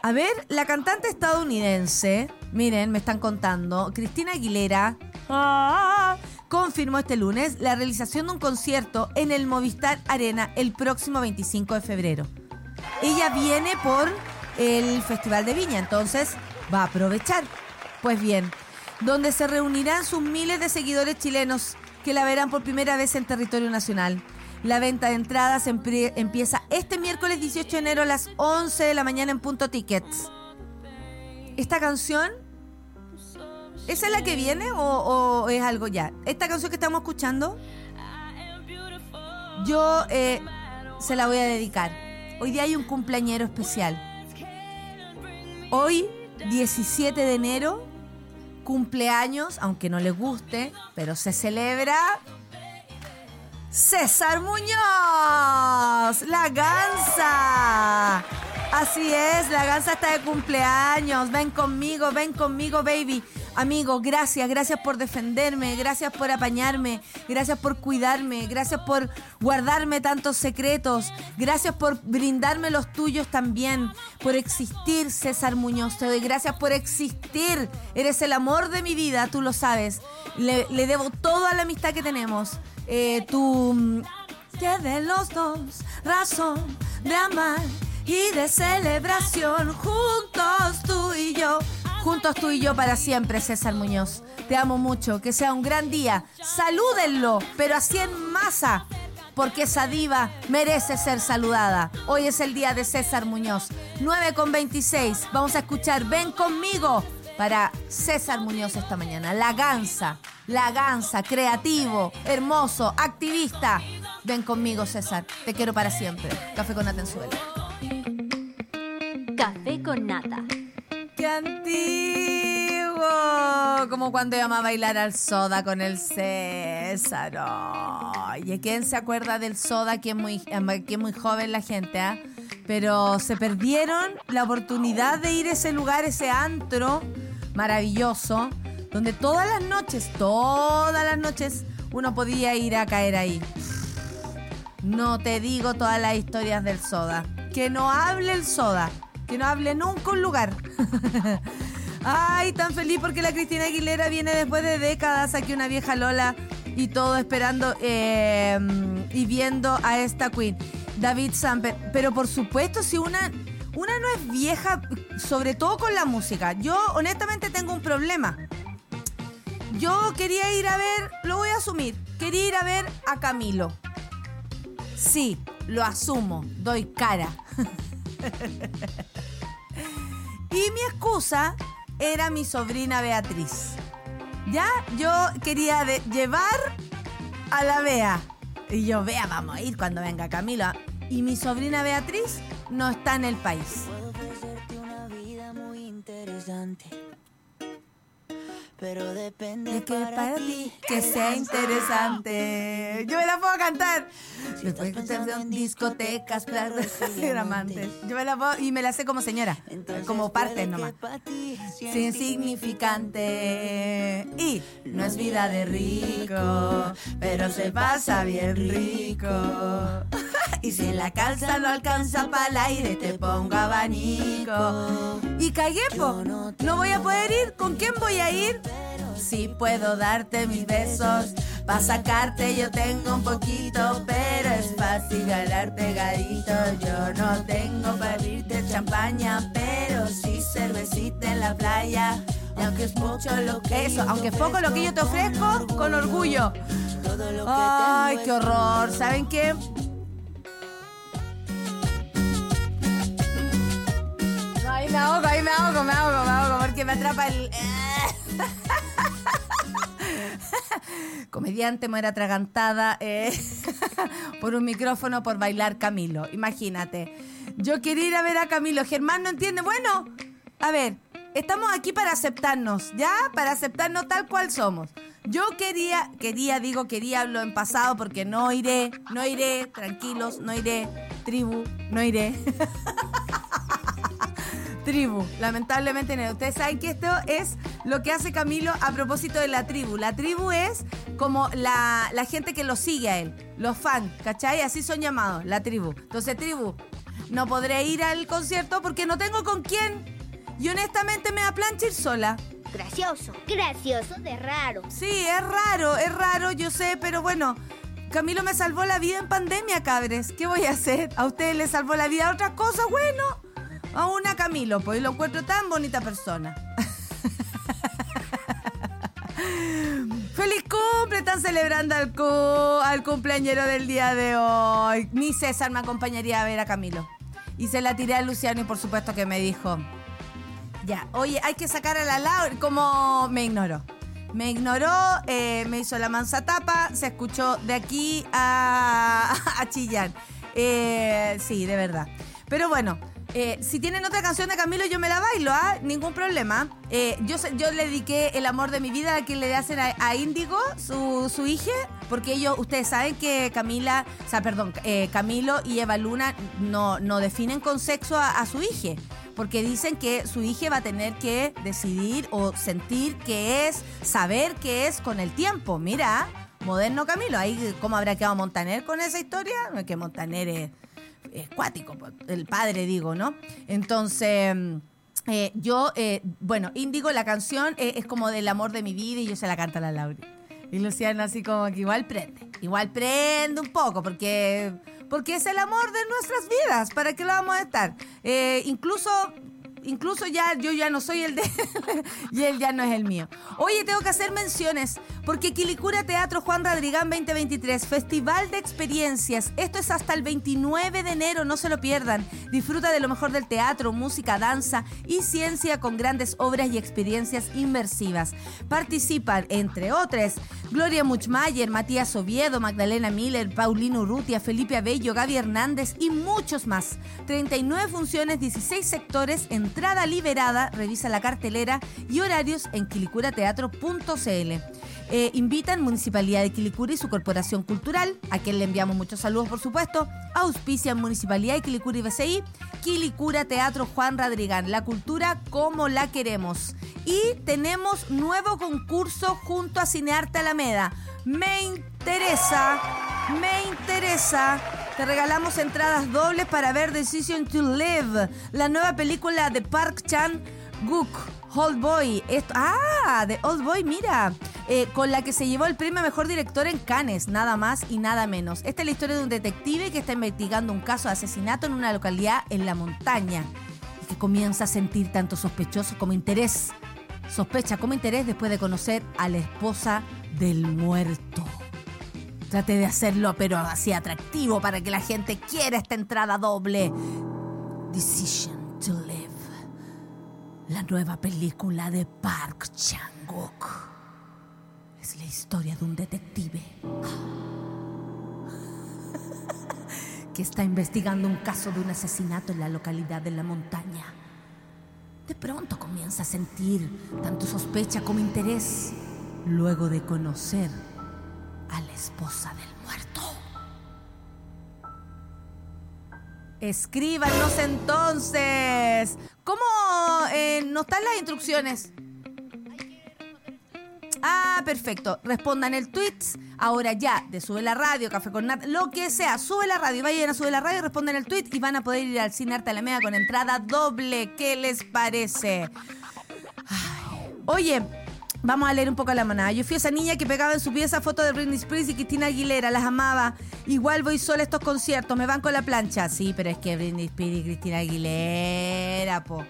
A ver, la cantante estadounidense, miren, me están contando, Cristina Aguilera, ah, confirmó este lunes la realización de un concierto en el Movistar Arena el próximo 25 de febrero. Ella viene por el Festival de Viña, entonces va a aprovechar. Pues bien, donde se reunirán sus miles de seguidores chilenos que la verán por primera vez en territorio nacional. La venta de entradas empieza este miércoles 18 de enero a las 11 de la mañana en Punto Tickets. Esta canción, ¿esa es la que viene o, es algo ya? Esta canción que estamos escuchando, yo eh, se la voy a dedicar. Hoy día hay un cumpleañero especial. Hoy, 17 de enero, cumpleaños, aunque no les guste, pero se celebra César Muñoz, la gansa. Así es, la gansa está de cumpleaños. Ven conmigo, ven conmigo, baby. Amigo, gracias, gracias por defenderme, gracias por apañarme, gracias por cuidarme, gracias por guardarme tantos secretos, gracias por brindarme los tuyos también, por existir, César Muñoz. Te doy gracias por existir. Eres el amor de mi vida, tú lo sabes. Le, debo toda la amistad que tenemos. Eh, tú que de los dos razón de amar y de celebración juntos tú y yo. Juntos tú y yo para siempre, César Muñoz. Te amo mucho, que sea un gran día. Salúdenlo, pero así en masa, porque esa diva merece ser saludada. Hoy es el día de César Muñoz. 9 con 26. Vamos a escuchar Ven conmigo para César Muñoz esta mañana. La gansa, la gansa, creativo, hermoso, activista. Ven conmigo, César. Te quiero para siempre. Café con Atenzuela. Café con nata ¡Qué antiguo! Como cuando íbamos a bailar al soda con el César. ¿Y quién se acuerda del soda? Que es muy, que muy joven la gente, ¿ah? Pero se perdieron la oportunidad de ir a ese lugar, ese antro maravilloso, donde todas las noches, todas las noches, uno podía ir a caer ahí. No te digo todas las historias del soda. Que no hable el soda. Que no hable nunca un lugar. Ay, tan feliz porque la Cristina Aguilera viene después de décadas aquí una vieja Lola y todo esperando eh, y viendo a esta Queen. David Samper. Pero por supuesto, si una, una no es vieja, sobre todo con la música. Yo honestamente tengo un problema. Yo quería ir a ver, lo voy a asumir, quería ir a ver a Camilo. Sí, lo asumo, doy cara. y mi excusa era mi sobrina Beatriz. Ya, yo quería llevar a la Bea. Y yo, Bea, vamos a ir cuando venga Camilo. Y mi sobrina Beatriz no está en el país. Puedo ofrecerte una vida muy interesante. Pero depende De que para ti que sea interesante. Yo me la puedo cantar. Después que te en discotecas, claro, amantes. Yo me la puedo y me la sé como señora, como parte nomás. Sin insignificante y no es vida de rico, pero se pasa bien rico. Y si la calza no alcanza para el aire, te pongo abanico. Y cagué, po. No voy a poder ir. ¿Con quién voy a ir? Si puedo darte mis besos, pa' sacarte yo tengo un poquito, pero es fácil ganarte garito. Yo no tengo para abrirte champaña, pero sí cervecita en la playa. Y aunque es mucho lo que eso, aunque es poco lo que yo te ofrezco, con orgullo. Ay, qué horror. ¿Saben qué? No, ahí me ahogo, ahí me ahogo, me ahogo, me ahogo, porque me atrapa el... Comediante muere atragantada eh, por un micrófono por bailar Camilo. Imagínate. Yo quería ir a ver a Camilo. Germán no entiende. Bueno, a ver, estamos aquí para aceptarnos, ¿ya? Para aceptarnos tal cual somos. Yo quería, quería, digo quería, hablo en pasado porque no iré, no iré, tranquilos, no iré, tribu, no iré. tribu. Lamentablemente no. Ustedes saben que esto es lo que hace Camilo a propósito de la tribu. La tribu es como la, la gente que lo sigue a él, los fans, ¿cachai? Así son llamados, la tribu. Entonces, tribu, no podré ir al concierto porque no tengo con quién. Y honestamente me da plancha ir sola. Gracioso, gracioso de raro. Sí, es raro, es raro, yo sé, pero bueno. Camilo me salvó la vida en pandemia, cabres. ¿Qué voy a hacer? ¿A ustedes les salvó la vida otras cosas? Bueno, a una Camilo, pues lo encuentro tan bonita persona. ¡Feliz cumple! Están celebrando al, cu al cumpleañero del día de hoy. Ni César me acompañaría a ver a Camilo. Y se la tiré a Luciano y por supuesto que me dijo, ya, oye, hay que sacar a la Laura, como me ignoró. Me ignoró, eh, me hizo la mansa tapa, se escuchó de aquí a, a Chillán. Eh, sí, de verdad. Pero bueno, eh, si tienen otra canción de Camilo, yo me la bailo, ¿ah? Ningún problema. Eh, yo, le dediqué el amor de mi vida a que le hacen a, a Índigo, su, su hija, porque ellos, ustedes saben que Camila, o sea, perdón, eh, Camilo y Eva Luna no, no definen con sexo a, a su hija porque dicen que su hija va a tener que decidir o sentir qué es, saber qué es con el tiempo. Mira, moderno Camilo, ahí cómo habrá quedado Montaner con esa historia, No, es que Montaner es, es cuático, pues, el padre digo, ¿no? Entonces... mm, eh, yo, eh, bueno, Índigo, la canción eh, es como del amor de mi vida y yo se la canto a la Laura. Y Luciano así como que igual prende, igual prende un poco porque, porque es el amor de nuestras vidas, ¿para qué lo vamos a estar? Incluso, incluso ya yo ya no soy el de y él ya no es el mío. Oye, tengo que hacer menciones porque Quilicura Teatro Juan Radrigán 2023, Festival de Experiencias. Esto es hasta el 29 de enero, no se lo pierdan. Disfruta de lo mejor del teatro, música, danza y ciencia con grandes obras y experiencias inmersivas. Participan, entre otras, Gloria Muchmayer, Matías Oviedo, Magdalena Miller, Paulino Urrutia, Felipe Abello, Gaby Hernández y muchos más. 39 funciones, 16 sectores, entrada liberada, revisa la cartelera y horarios en quilicurateatro.cl. Eh, invitan Municipalidad de Quilicura y su Corporación Cultural, a quien le enviamos muchos saludos por supuesto, auspician Municipalidad de Quilicura y BCI, Quilicura Teatro Juan Radrigán, la cultura como la queremos. Y tenemos nuevo concurso junto a Cinearte Alameda. Me interesa, me interesa. Te regalamos entradas dobles para ver Decision to Live, la nueva película de Park Chan Gook, Old Boy. Ah, de Old Boy, mira. Eh, con la que se llevó el premio a mejor director en Cannes, nada más y nada menos. Esta es la historia de un detective que está investigando un caso de asesinato en una localidad en la montaña y que comienza a sentir tanto sospechoso como interés. Sospecha como interés después de conocer a la esposa del muerto. Trate de hacerlo, pero así atractivo para que la gente quiera esta entrada doble. Decision to Live. La nueva película de Park Chan-wook. Es la historia de un detective que está investigando un caso de un asesinato en la localidad de la montaña. De pronto comienza a sentir tanto sospecha como interés luego de conocer a la esposa del muerto. Escríbanos entonces. ¿Cómo eh, no están las instrucciones? Ah, perfecto. Respondan el tweet ahora ya de Sube la Radio, Café con Nat, lo que sea. Sube la radio, vayan a Sube la Radio, respondan el tweet y van a poder ir al Cine Arte Alameda con entrada doble. ¿Qué les parece? Oye, vamos a leer un poco la manada. Yo fui esa niña que pegaba en su pieza fotos de Britney Spears y Cristina Aguilera, las amaba. Igual voy sola a estos conciertos, me van con la plancha. Sí, pero es que Britney Spears y Cristina Aguilera, po.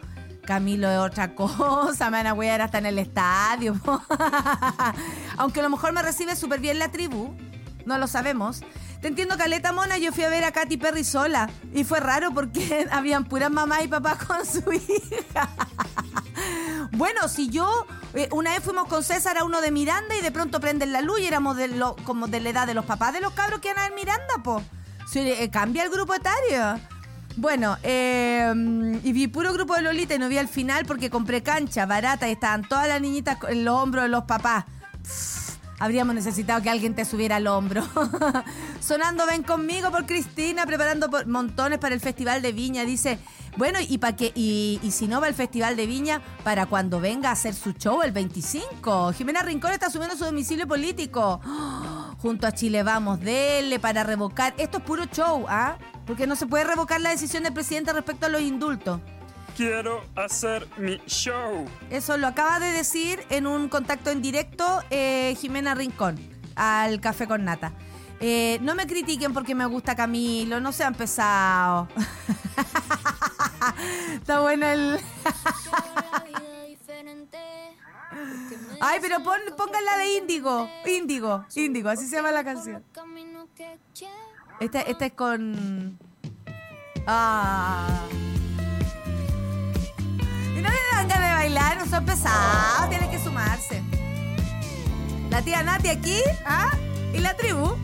Camilo es otra cosa, me van a huear hasta en el estadio. po. Aunque a lo mejor me recibe súper bien la tribu, no lo sabemos. Te entiendo, Caleta Mona, yo fui a ver a Katy Perry sola. Y fue raro porque habían puras mamá y papá con su hija. Bueno, si yo eh, una vez fuimos con César a uno de Miranda y de pronto prenden la luz y éramos como de la edad de los papás de los cabros que a ver Miranda, po. Si, eh, cambia el grupo etario. Bueno, eh, y vi puro grupo de Lolita y no vi al final porque compré cancha barata y estaban todas las niñitas en los hombros de los papás. Habríamos necesitado que alguien te subiera al hombro. Sonando Ven conmigo por Cristina, preparando montones para el Festival de Viña. Dice, bueno, y para que y, y si no va al Festival de Viña, para cuando venga a hacer su show el 25. Jimena Rincón está asumiendo su domicilio político. Junto a Chile Vamos, dele para revocar. Esto es puro show, ¿ah? Porque no se puede revocar la decisión del presidente respecto a los indultos. Quiero hacer mi show. Eso lo acaba de decir en un contacto en directo eh, Jimena Rincón al Café con Nata. Eh, no me critiquen porque me gusta Camilo, no sean pesados. Está bueno el... Ay, pero pon, pónganla de Índigo. Índigo, Índigo, así se llama la canción. Esta, esta es con... Ah... Y no le dan ganas de bailar, no son pesados, tienen que sumarse. La tía Nati aquí, ¿ah? Y la tribu.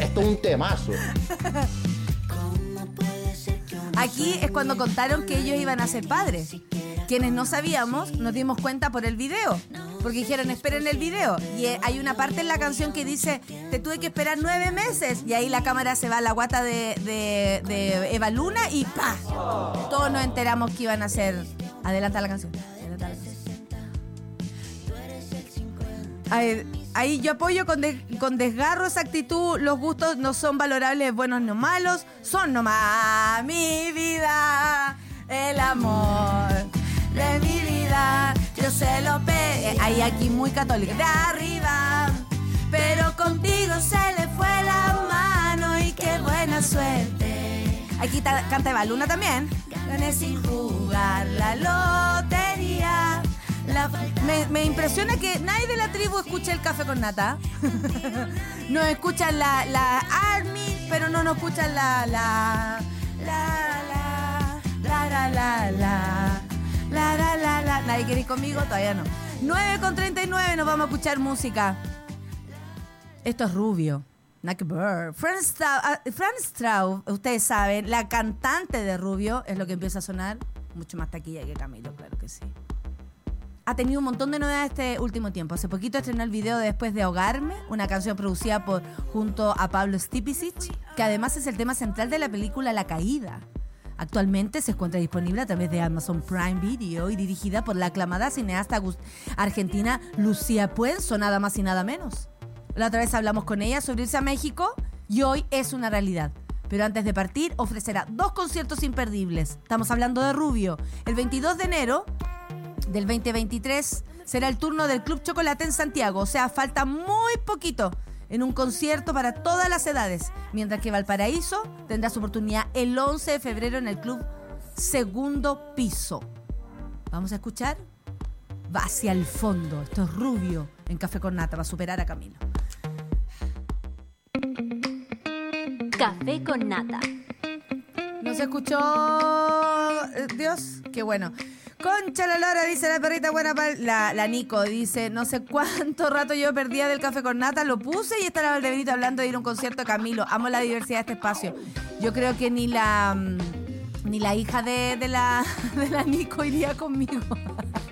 Esto es un temazo. Aquí es cuando contaron que ellos iban a ser padres. Quienes no sabíamos, nos dimos cuenta por el video. Porque dijeron, esperen el video. Y eh, hay una parte en la canción que dice, te tuve que esperar nueve meses. Y ahí la cámara se va a la guata de, de- de Eva Luna y ¡pa! Todos nos enteramos que iban a ser... Adelanta la canción. Ahí, yo apoyo con, con desgarro esa actitud. Los gustos no son valorables, buenos no malos. Son nomás mi vida, el amor de mi vida. Yo se lo pe... eh, Ahí aquí muy católica. De arriba. Pero contigo se le fue la mano y qué buena suerte. Aquí ta- canta Eva Luna también. Gané sin jugar la lotería. Me, impresiona que nadie de la tribu escuche el café con nata. nos escuchan la, Army, pero no nos escuchan la. la. la. la. la. la. la. La, la, la, la. Nadie quiere ir conmigo, todavía no. 9 con 39 nos vamos a escuchar música. Esto es rubio. Nick Burr. Franz Straub, ustedes saben, la cantante de Rubio es lo que empieza a sonar. Mucho más taquilla que Camilo, claro que sí. Ha tenido un montón de novedades este último tiempo. Hace poquito estrenó el video de Después de ahogarme, una canción producida por, junto a Pablo Stipicic, que además es el tema central de la película La Caída. Actualmente se encuentra disponible a través de Amazon Prime Video y dirigida por la aclamada cineasta argentina Lucía Puenzo, nada más y nada menos. La otra vez hablamos con ella sobre irse a México y hoy es una realidad. Pero antes de partir ofrecerá dos conciertos imperdibles. Estamos hablando de Rubio. El 22 de enero del 2023 será el turno del Club Chocolate en Santiago. O sea, falta muy poquito en un concierto para todas las edades. Mientras que Valparaíso tendrá su oportunidad el 11 de febrero en el Club Segundo Piso. Vamos a escuchar. Va hacia el fondo. Esto es Rubio en Café con Nata. Va a superar a Camilo. Café con nata. ¿No se escuchó? eh, Dios, qué bueno. Concha la lora, dice la perrita buena la, la Nico, dice, no sé cuánto rato yo perdía del café con nata, lo puse y está la Valdebenito hablando de ir a un concierto de Camilo. Amo la diversidad de este espacio. Yo creo que ni la mm, ni la hija de, de la, de la Nico iría conmigo.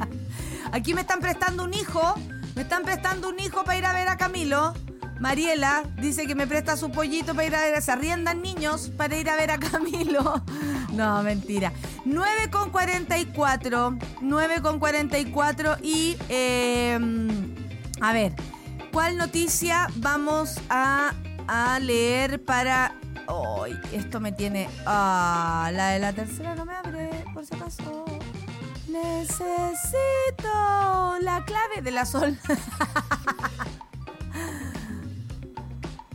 Aquí me están prestando un hijo, me están prestando un hijo para ir a ver a Camilo. Mariela dice que me presta su pollito para ir a ver, se arriendan niños para ir a ver a Camilo. No, mentira. 9 con 44, 9 con 44 y eh, a ver, ¿cuál noticia vamos a, leer para hoy? esto me tiene... Ah, la de la tercera no me abre, por si acaso. Necesito la clave de la sol.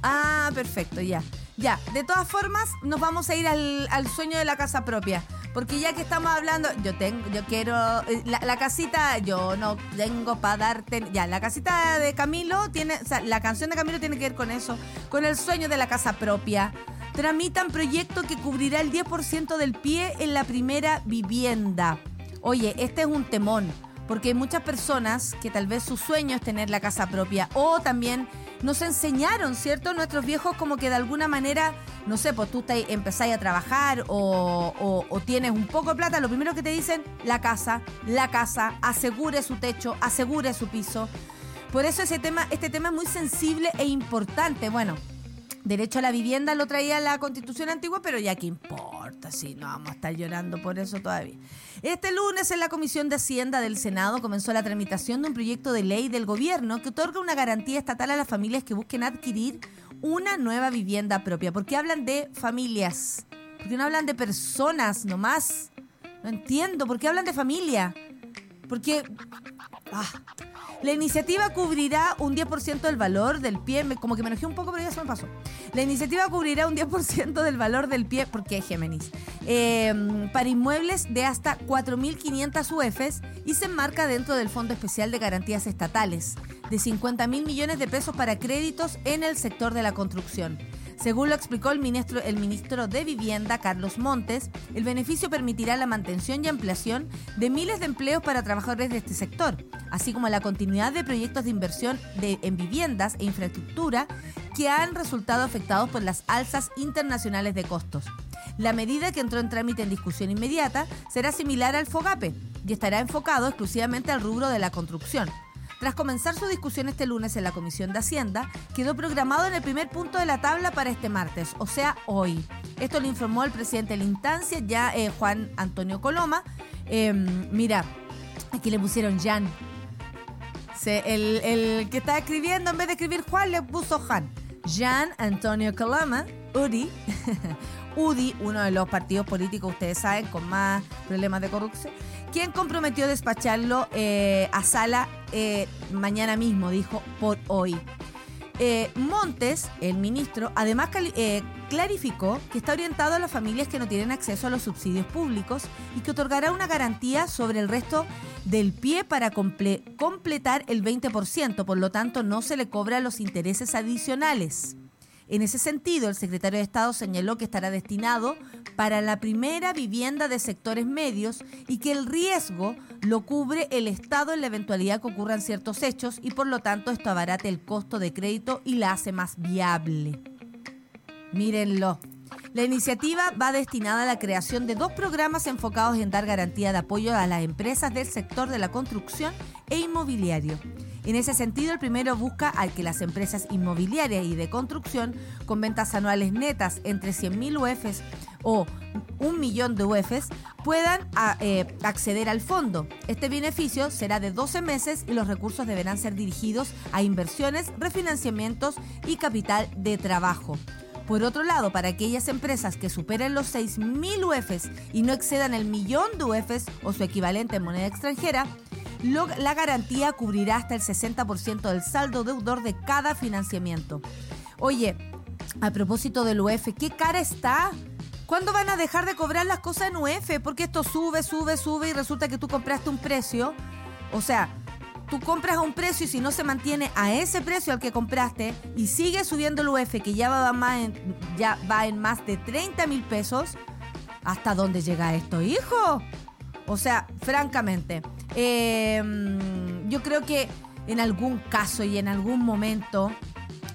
Ah, perfecto, ya. Ya, de todas formas, nos vamos a ir al, sueño de la casa propia. Porque ya que estamos hablando, yo tengo, yo quiero. eh, La, la casita, yo no tengo para darte. Ya, la casita de Camilo tiene. O sea, la canción de Camilo tiene que ver con eso. Con el sueño de la casa propia. Tramitan proyecto que cubrirá el 10% del pie en la primera vivienda. Oye, este es un temón. Porque hay muchas personas que tal vez su sueño es tener la casa propia. O también nos enseñaron, ¿cierto? Nuestros viejos como que de alguna manera, no sé, pues tú te, empezáis a trabajar o, tienes un poco de plata, lo primero que te dicen, la casa, la casa, asegure su techo, asegure su piso. Por eso ese tema, este tema es muy sensible e importante. Bueno, derecho a la vivienda lo traía la constitución antigua, pero ya qué importa, si no vamos a estar llorando por eso todavía. Este lunes en la Comisión de Hacienda del Senado comenzó la tramitación de un proyecto de ley del gobierno que otorga una garantía estatal a las familias que busquen adquirir una nueva vivienda propia. Porque hablan de familias, porque no hablan de personas nomás. No entiendo, ¿por qué hablan de familia? Porque... ah, la iniciativa cubrirá un 10% del valor del pie. Como que me enojé un poco, pero ya se me pasó. La iniciativa cubrirá un 10% del valor del pie, porque es Géminis, eh, para inmuebles de hasta 4.500 UFs y se enmarca dentro del Fondo Especial de Garantías Estatales, de 50 mil millones de pesos para créditos en el sector de la construcción. Según lo explicó el ministro, el ministro de Vivienda, Carlos Montes, el beneficio permitirá la mantención y ampliación de miles de empleos para trabajadores de este sector, así como la continuidad de proyectos de inversión de- en viviendas e infraestructura que han resultado afectados por las alzas internacionales de costos. La medida que entró en trámite en discusión inmediata será similar al FOGAPE y estará enfocado exclusivamente al rubro de la construcción. Tras comenzar su discusión este lunes en la Comisión de Hacienda, quedó programado en el primer punto de la tabla para este martes, o sea, hoy. Esto lo informó el presidente de la instancia, ya eh, Juan Antonio Coloma. Eh, mira, aquí le pusieron Jan. El, el que está escribiendo, en vez de escribir Juan, le puso Jan. Jan Antonio Coloma, UDI. UDI, uno de los partidos políticos, ustedes saben, con más problemas de corrupción, quien comprometió despacharlo eh, a sala eh, mañana mismo, dijo, por hoy. Eh, Montes, el ministro, además eh, clarificó que está orientado a las familias que no tienen acceso a los subsidios públicos y que otorgará una garantía sobre el resto del pie para comple- completar el 20%, por lo tanto no se le cobran los intereses adicionales. En ese sentido, el secretario de Estado señaló que estará destinado para la primera vivienda de sectores medios y que el riesgo lo cubre el Estado en la eventualidad que ocurran ciertos hechos y por lo tanto esto abarate el costo de crédito y la hace más viable. Mírenlo. La iniciativa va destinada a la creación de dos programas enfocados en dar garantía de apoyo a las empresas del sector de la construcción e inmobiliario. En ese sentido, el primero busca a que las empresas inmobiliarias y de construcción con ventas anuales netas entre 100.000 UFs o un millón de UEFs puedan eh, acceder al fondo. Este beneficio será de 12 meses y los recursos deberán ser dirigidos a inversiones, refinanciamientos y capital de trabajo. Por otro lado, para aquellas empresas que superen los 6.000 UEFs y no excedan el millón de UEFs o su equivalente en moneda extranjera, la garantía cubrirá hasta el 60% del saldo deudor de cada financiamiento. Oye, a propósito del UEF, ¿qué cara está? ¿Cuándo van a dejar de cobrar las cosas en UEF? Porque esto sube, sube, sube y resulta que tú compraste un precio. O sea, tú compras a un precio y si no se mantiene a ese precio al que compraste y sigue subiendo el UEF, que ya va, en, ya va en más de 30 mil pesos, ¿hasta dónde llega esto, hijo? O sea, francamente, mm, yo creo que en algún caso y en algún momento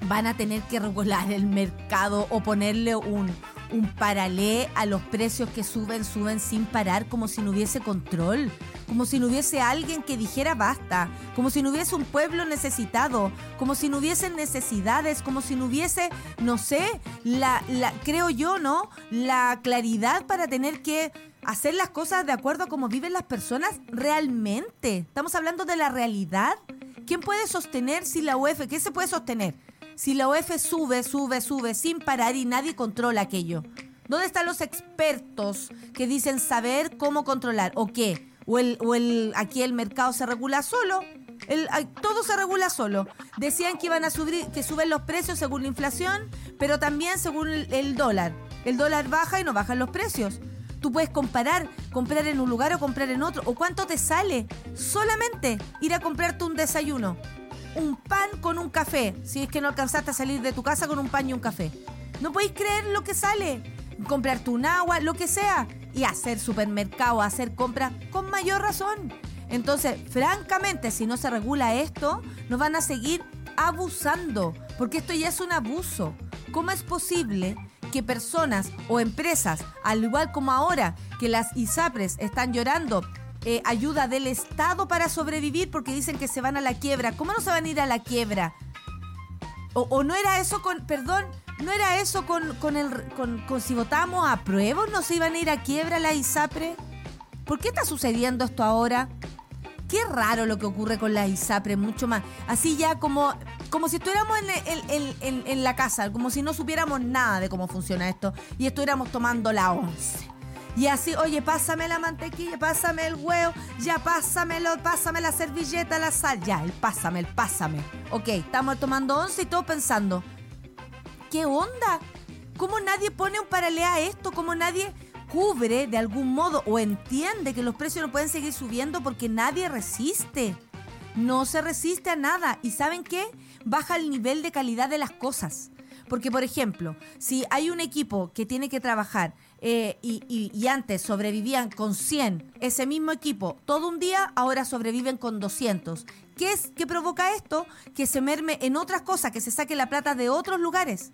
van a tener que regular el mercado o ponerle un, un paralé a los precios que suben, suben sin parar, como si no hubiese control, como si no hubiese alguien que dijera basta, como si no hubiese un pueblo necesitado, como si no hubiesen necesidades, como si no hubiese, no sé, la, la creo yo, ¿no? La claridad para tener que hacer las cosas de acuerdo a cómo viven las personas realmente. Estamos hablando de la realidad. ¿Quién puede sostener si la UEF, qué se puede sostener? Si la UEF sube, sube, sube sin parar y nadie controla aquello. ¿Dónde están los expertos que dicen saber cómo controlar o qué? O el, o el aquí el mercado se regula solo. Todo se regula solo. Decían que iban a subir, que suben los precios según la inflación, pero también según el, el dólar. El dólar baja y no bajan los precios. Tú puedes comparar, comprar en un lugar o comprar en otro. ¿O cuánto te sale? Solamente ir a comprarte un desayuno. Un pan con un café. Si es que no alcanzaste a salir de tu casa con un pan y un café. No podéis creer lo que sale. Comprarte un agua, lo que sea. Y hacer supermercado, hacer compras con mayor razón. Entonces, francamente, si no se regula esto, nos van a seguir abusando. Porque esto ya es un abuso. ¿Cómo es posible que personas o empresas, al igual como ahora que las ISAPRES están llorando eh, ayuda del Estado para sobrevivir porque dicen que se van a la quiebra. ¿Cómo no se van a ir a la quiebra? O, no era eso con, perdón, no era eso con, con el, con, con si votamos a prueba, no se iban a ir a quiebra la ISAPRE. ¿Por qué está sucediendo esto ahora? Qué raro lo que ocurre con la ISAPRE, mucho más. Así ya como, como si estuviéramos en, la casa, como si no supiéramos nada de cómo funciona esto y estuviéramos tomando la once. Y así, oye, pásame la mantequilla, pásame el huevo, ya pásamelo, pásame la servilleta, la sal, ya, el pásame, el pásame. Ok, estamos tomando once y todos pensando, ¿qué onda? ¿Cómo nadie pone un paralelo a esto? ¿Cómo nadie cubre de algún modo o entiende que los precios no pueden seguir subiendo porque nadie resiste? No se resiste a nada. ¿Y saben qué? Baja el nivel de calidad de las cosas. Porque, por ejemplo, si hay un equipo que tiene que trabajar eh, y, antes sobrevivían con 100, ese mismo equipo todo un día, ahora sobreviven con 200. ¿Qué, es, ¿Qué provoca esto? Que se merme en otras cosas, que se saque la plata de otros lugares.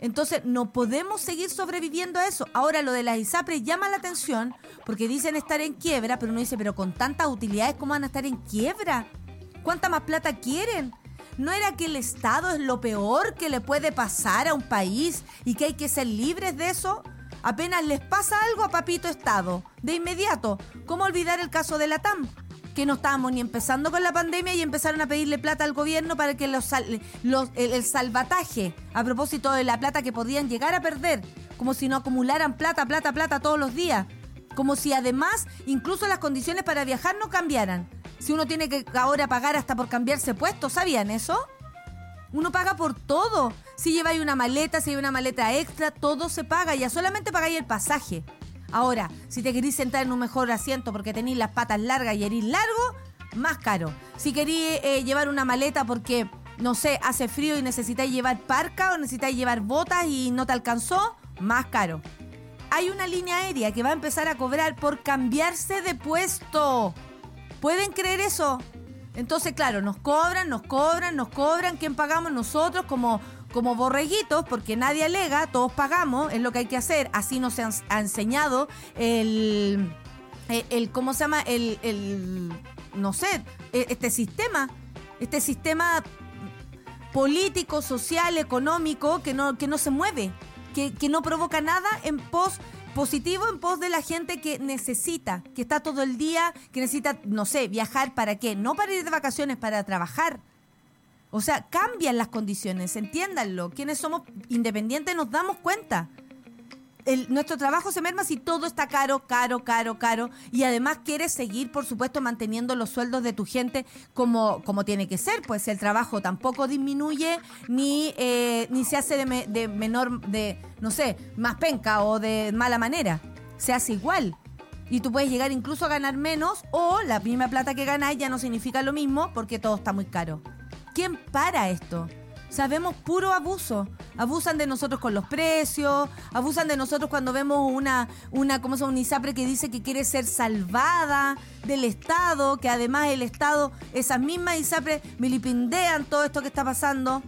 Entonces, no podemos seguir sobreviviendo a eso. Ahora, lo de las ISAPRES llama la atención porque dicen estar en quiebra, pero uno dice, pero con tantas utilidades, ¿cómo van a estar en quiebra? ¿Cuánta más plata quieren? ¿No era que el Estado es lo peor que le puede pasar a un país y que hay que ser libres de eso? Apenas les pasa algo a Papito Estado, de inmediato. ¿Cómo olvidar el caso de la TAM? Que no estábamos ni empezando con la pandemia y empezaron a pedirle plata al gobierno para que los, el, el salvataje, a propósito de la plata que podían llegar a perder, como si no acumularan plata, plata, plata todos los días. Como si además incluso las condiciones para viajar no cambiaran. Si uno tiene que ahora pagar hasta por cambiarse puesto, ¿sabían eso? Uno paga por todo. Si lleváis una maleta, si hay una maleta extra, todo se paga. Ya solamente pagáis el pasaje. Ahora, si te queréis sentar en un mejor asiento porque tenéis las patas largas y erís largo, más caro. Si queréis eh, llevar una maleta porque, no sé, hace frío y necesitáis llevar parca o necesitáis llevar botas y no te alcanzó, más caro. Hay una línea aérea que va a empezar a cobrar por cambiarse de puesto. ¿Pueden creer eso? Entonces, claro, nos cobran, nos cobran, nos cobran. ¿Quién pagamos? Nosotros como, como borreguitos, porque nadie alega, todos pagamos, es lo que hay que hacer. Así nos ha enseñado el, el, el- ¿cómo se llama? El, el, no sé, e- este sistema, este sistema político, social, económico, que no, que no se mueve, que, que no provoca nada en pos positivo en pos de la gente que necesita, que está todo el día, que necesita, no sé, viajar para qué, no para ir de vacaciones, para trabajar. O sea, cambian las condiciones, entiéndanlo. Quienes somos independientes nos damos cuenta. El- nuestro trabajo se merma si todo está caro, caro, caro, caro. Y además quieres seguir, por supuesto, manteniendo los sueldos de tu gente como, como tiene que ser. Pues el trabajo tampoco disminuye ni, eh, ni se hace de, me- de menor, de, no sé, más penca o de mala manera. Se hace igual. Y tú puedes llegar incluso a ganar menos o la misma plata que ganáis ya no significa lo mismo porque todo está muy caro. ¿Quién para esto? Sabemos puro abuso. Abusan de nosotros con los precios, abusan de nosotros cuando vemos una, una, ¿cómo se? Una ISAPRE que dice que quiere ser salvada del Estado, que además el Estado, esas mismas ISAPRE milipindean todo esto que está pasando.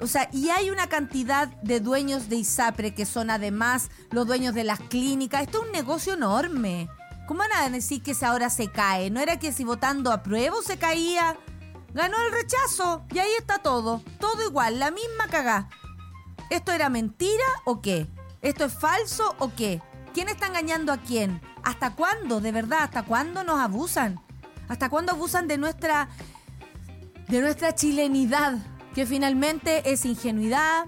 O sea, y hay una cantidad de dueños de ISAPRE que son además los dueños de las clínicas. Esto es un negocio enorme. ¿Cómo van a decir que ahora se cae? ¿No era que si votando a prueba se caía? Ganó el rechazo y ahí está todo. Todo igual, la misma cagá. ¿Esto era mentira o qué? ¿Esto es falso o qué? ¿Quién está engañando a quién? ¿Hasta cuándo? De verdad, ¿hasta cuándo nos abusan? ¿Hasta cuándo abusan de nuestra de nuestra chilenidad, que finalmente es ingenuidad,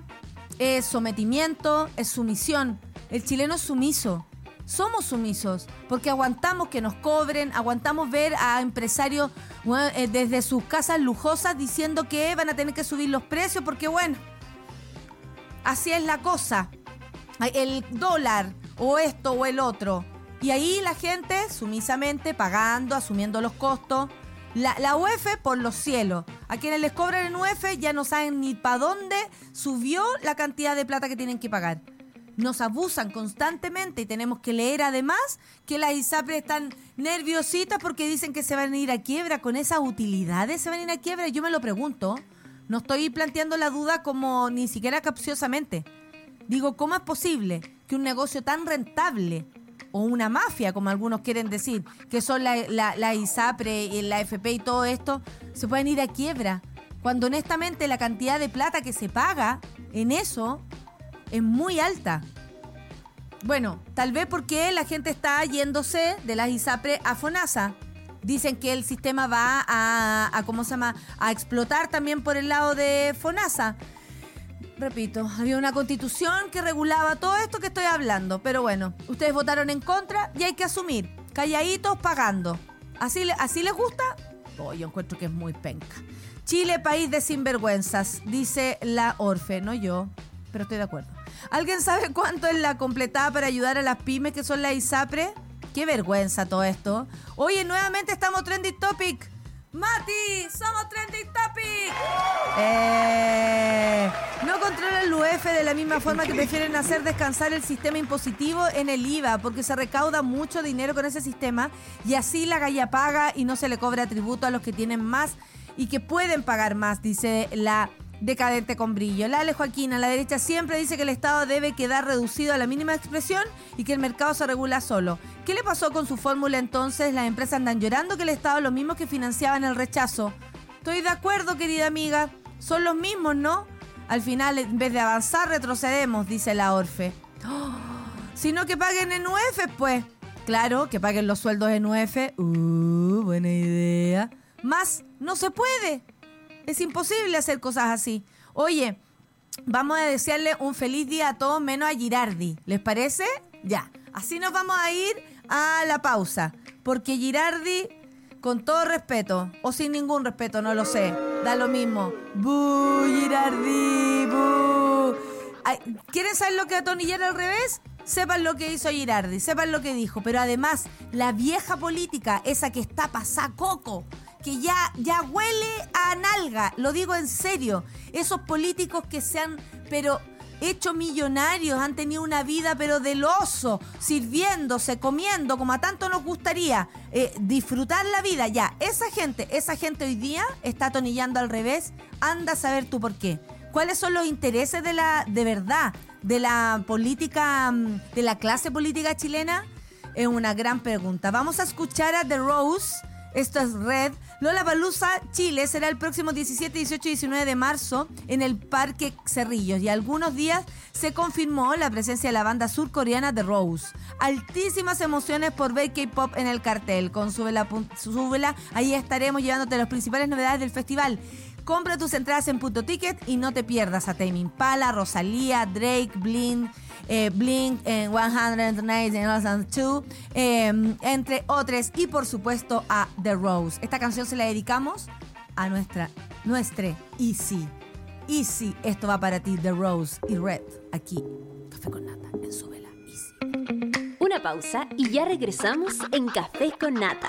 es sometimiento, es sumisión. El chileno es sumiso. Somos sumisos porque aguantamos que nos cobren, aguantamos ver a empresarios eh, desde sus casas lujosas diciendo que van a tener que subir los precios porque bueno, así es la cosa. El dólar o esto o el otro. Y ahí la gente sumisamente pagando, asumiendo los costos. La, la por los cielos. A quienes les cobran en UEF ya no saben ni para dónde subió la cantidad de plata que tienen que pagar. Nos abusan constantemente y tenemos que leer además que las ISAPRE están nerviositas porque dicen que se van a ir a quiebra. Con esas utilidades se van a ir a quiebra. Yo me lo pregunto. No estoy planteando la duda como ni siquiera capciosamente. Digo, ¿cómo es posible que un negocio tan rentable o una mafia, como algunos quieren decir, que son la, ISAPRE y la FP y todo esto, se puedan ir a quiebra? Cuando honestamente la cantidad de plata que se paga en eso es muy alta. Bueno, tal vez porque la gente está yéndose de las ISAPRE a FONASA. Dicen que el sistema va a, ¿cómo se llama?, a explotar también por el lado de FONASA. Repito, había una constitución que regulaba todo esto que estoy hablando, pero bueno, ustedes votaron en contra y hay que asumir, calladitos pagando. ¿Así, así les gusta? Oh, yo encuentro que es muy penca. Chile, país de sinvergüenzas, dice la Orfe, no yo, pero estoy de acuerdo. ¿Alguien sabe cuánto es la completada para ayudar a las pymes que son la ISAPRE? Qué vergüenza todo esto. Oye, nuevamente estamos trending topic. Mati, somos trending topic. Eh, no controla el UF de la misma forma que prefieren hacer descansar el sistema impositivo en el IVA, porque se recauda mucho dinero con ese sistema y así la galla paga y no se le cobra tributo a los que tienen más y que pueden pagar más, dice la decadente con brillo. La Ale Joaquín, a la derecha siempre dice que el Estado debe quedar reducido a la mínima expresión y que el mercado se regula solo. ¿Qué le pasó con su fórmula entonces? Las empresas andan llorando que el Estado es lo mismo que financiaban el rechazo. Estoy de acuerdo, querida amiga. Son los mismos, ¿no? Al final, en vez de avanzar, retrocedemos, dice la Orfe. ¡Oh! Sino que paguen en UF, pues. Claro, que paguen los sueldos en UF. Uh, buena idea. Más, no se puede. Es imposible hacer cosas así. Oye, vamos a desearle un feliz día a todos menos a Girardi. ¿Les parece? Ya. Así nos vamos a ir a la pausa. Porque Girardi, con todo respeto, o sin ningún respeto, no lo sé, da lo mismo. ¡Bu, Girardi! ¡Bu! ¿Quieren saber lo que atonillar al revés? Sepan lo que hizo Girardi, sepan lo que dijo. Pero además, la vieja política, esa que está pasada coco, que ya, ya huele a nalga, lo digo en serio. Esos políticos que se han, pero hecho millonarios, han tenido una vida pero del oso, sirviéndose, comiendo, como a tanto nos gustaría, eh, disfrutar la vida. Ya, esa gente, esa gente hoy día está atonillando al revés. Anda a saber tú por qué. ¿Cuáles son los intereses de la, de verdad, de la política, mm, de la clase política chilena? Es una gran pregunta. Vamos a escuchar a The Rose Esto es Red. Lola Palusa Chile será el próximo 17, 18 y 19 de marzo en el Parque Cerrillos. Y algunos días se confirmó la presencia de la banda surcoreana The Rose. Altísimas emociones por ver K-pop en el cartel. Con Súbela, Súbela, ahí estaremos llevándote las principales novedades del festival. Compra tus entradas en Punto Ticket y no te pierdas a Tame Impala, Rosalía, Drake, Blink, eh, Blink, eh, 192, eh, entre otros, y por supuesto a The Rose. Esta canción se la dedicamos a nuestra, nuestra Easy. Easy, esto va para ti, The Rose y Red, aquí, Café con Nata, en Súbela, Easy. Una pausa y ya regresamos en Café con Nata.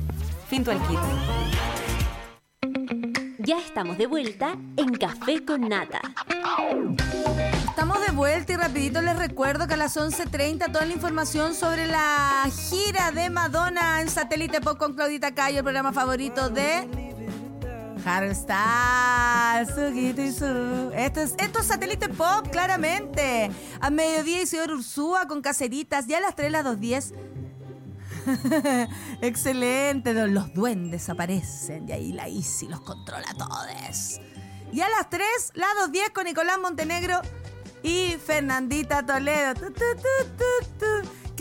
Fintual Kids. Ya estamos de vuelta en Café con Nata. Estamos de vuelta y rapidito les recuerdo que a las 11.30 toda la información sobre la gira de Madonna en Satélite Pop con Claudita Cayo, el programa favorito de Harry Styles, Sugito y Su. Esto es, esto es Satélite Pop, claramente. A mediodía y señor Ursúa con caseritas. Ya a las 3, las 2.10. Excelente, los duendes aparecen y ahí la Isi los controla a todos. Y a las 3, la 2.10 con Nicolás Montenegro y Fernandita Toledo.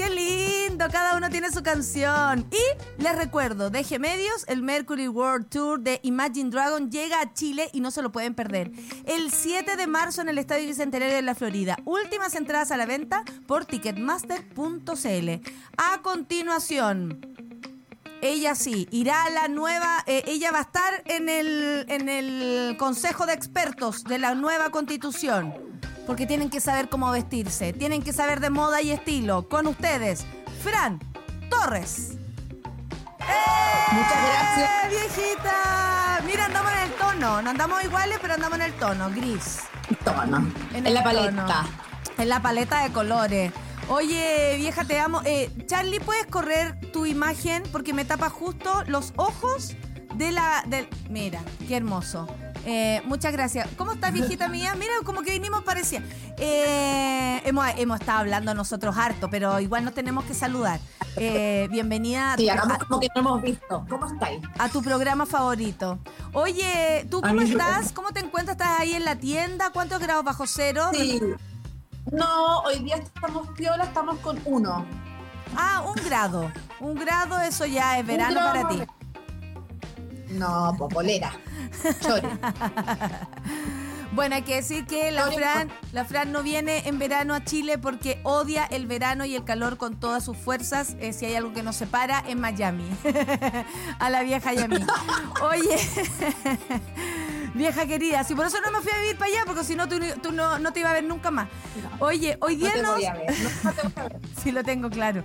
¡Qué lindo! Cada uno tiene su canción. Y les recuerdo, deje medios, el Mercury World Tour de Imagine Dragon llega a Chile y no se lo pueden perder. El 7 de marzo en el Estadio Bicentenario de la Florida. Últimas entradas a la venta por ticketmaster.cl. A continuación, ella sí, irá a la nueva, eh, ella va a estar en el, en el Consejo de Expertos de la nueva Constitución, porque tienen que saber cómo vestirse, tienen que saber de moda y estilo. Con ustedes, Fran Torres. Muchas gracias. ¡Eh, viejita! Mira, andamos en el tono, no andamos iguales, pero andamos en el tono, gris. Tono. En, la tono. paleta. En la paleta de colores. Oye, vieja, te amo. Eh, Charlie, ¿puedes correr tu imagen? Porque me tapa justo los ojos de la... Del... Mira, qué hermoso. Eh, muchas gracias. ¿Cómo estás, viejita mía? Mira, como que vinimos parecía. Eh, hemos, hemos estado hablando nosotros harto, pero igual nos tenemos que saludar. Eh, bienvenida Sí, a, como que no hemos visto. ¿Cómo estáis? a tu programa favorito. Oye, ¿tú A cómo estás? ¿Cómo te encuentras? ¿Estás ahí en la tienda? ¿Cuántos grados bajo cero? Sí. No, hoy día estamos piola, estamos con uno. Ah, un grado. Un grado, eso ya es verano para ti. No, popolera. Chori. Bueno, hay que decir que la Fran, la Fran no viene en verano a Chile porque odia el verano y el calor con todas sus fuerzas. Eh, si hay algo que nos separa, en Miami. a la vieja Yami. Oye, vieja querida, si por eso no me fui a vivir para allá, porque si no, tú, tú no, no te iba a ver nunca más. Oye, hoy No día te nos... voy a ver. No, no te voy a ver. Sí, lo tengo claro.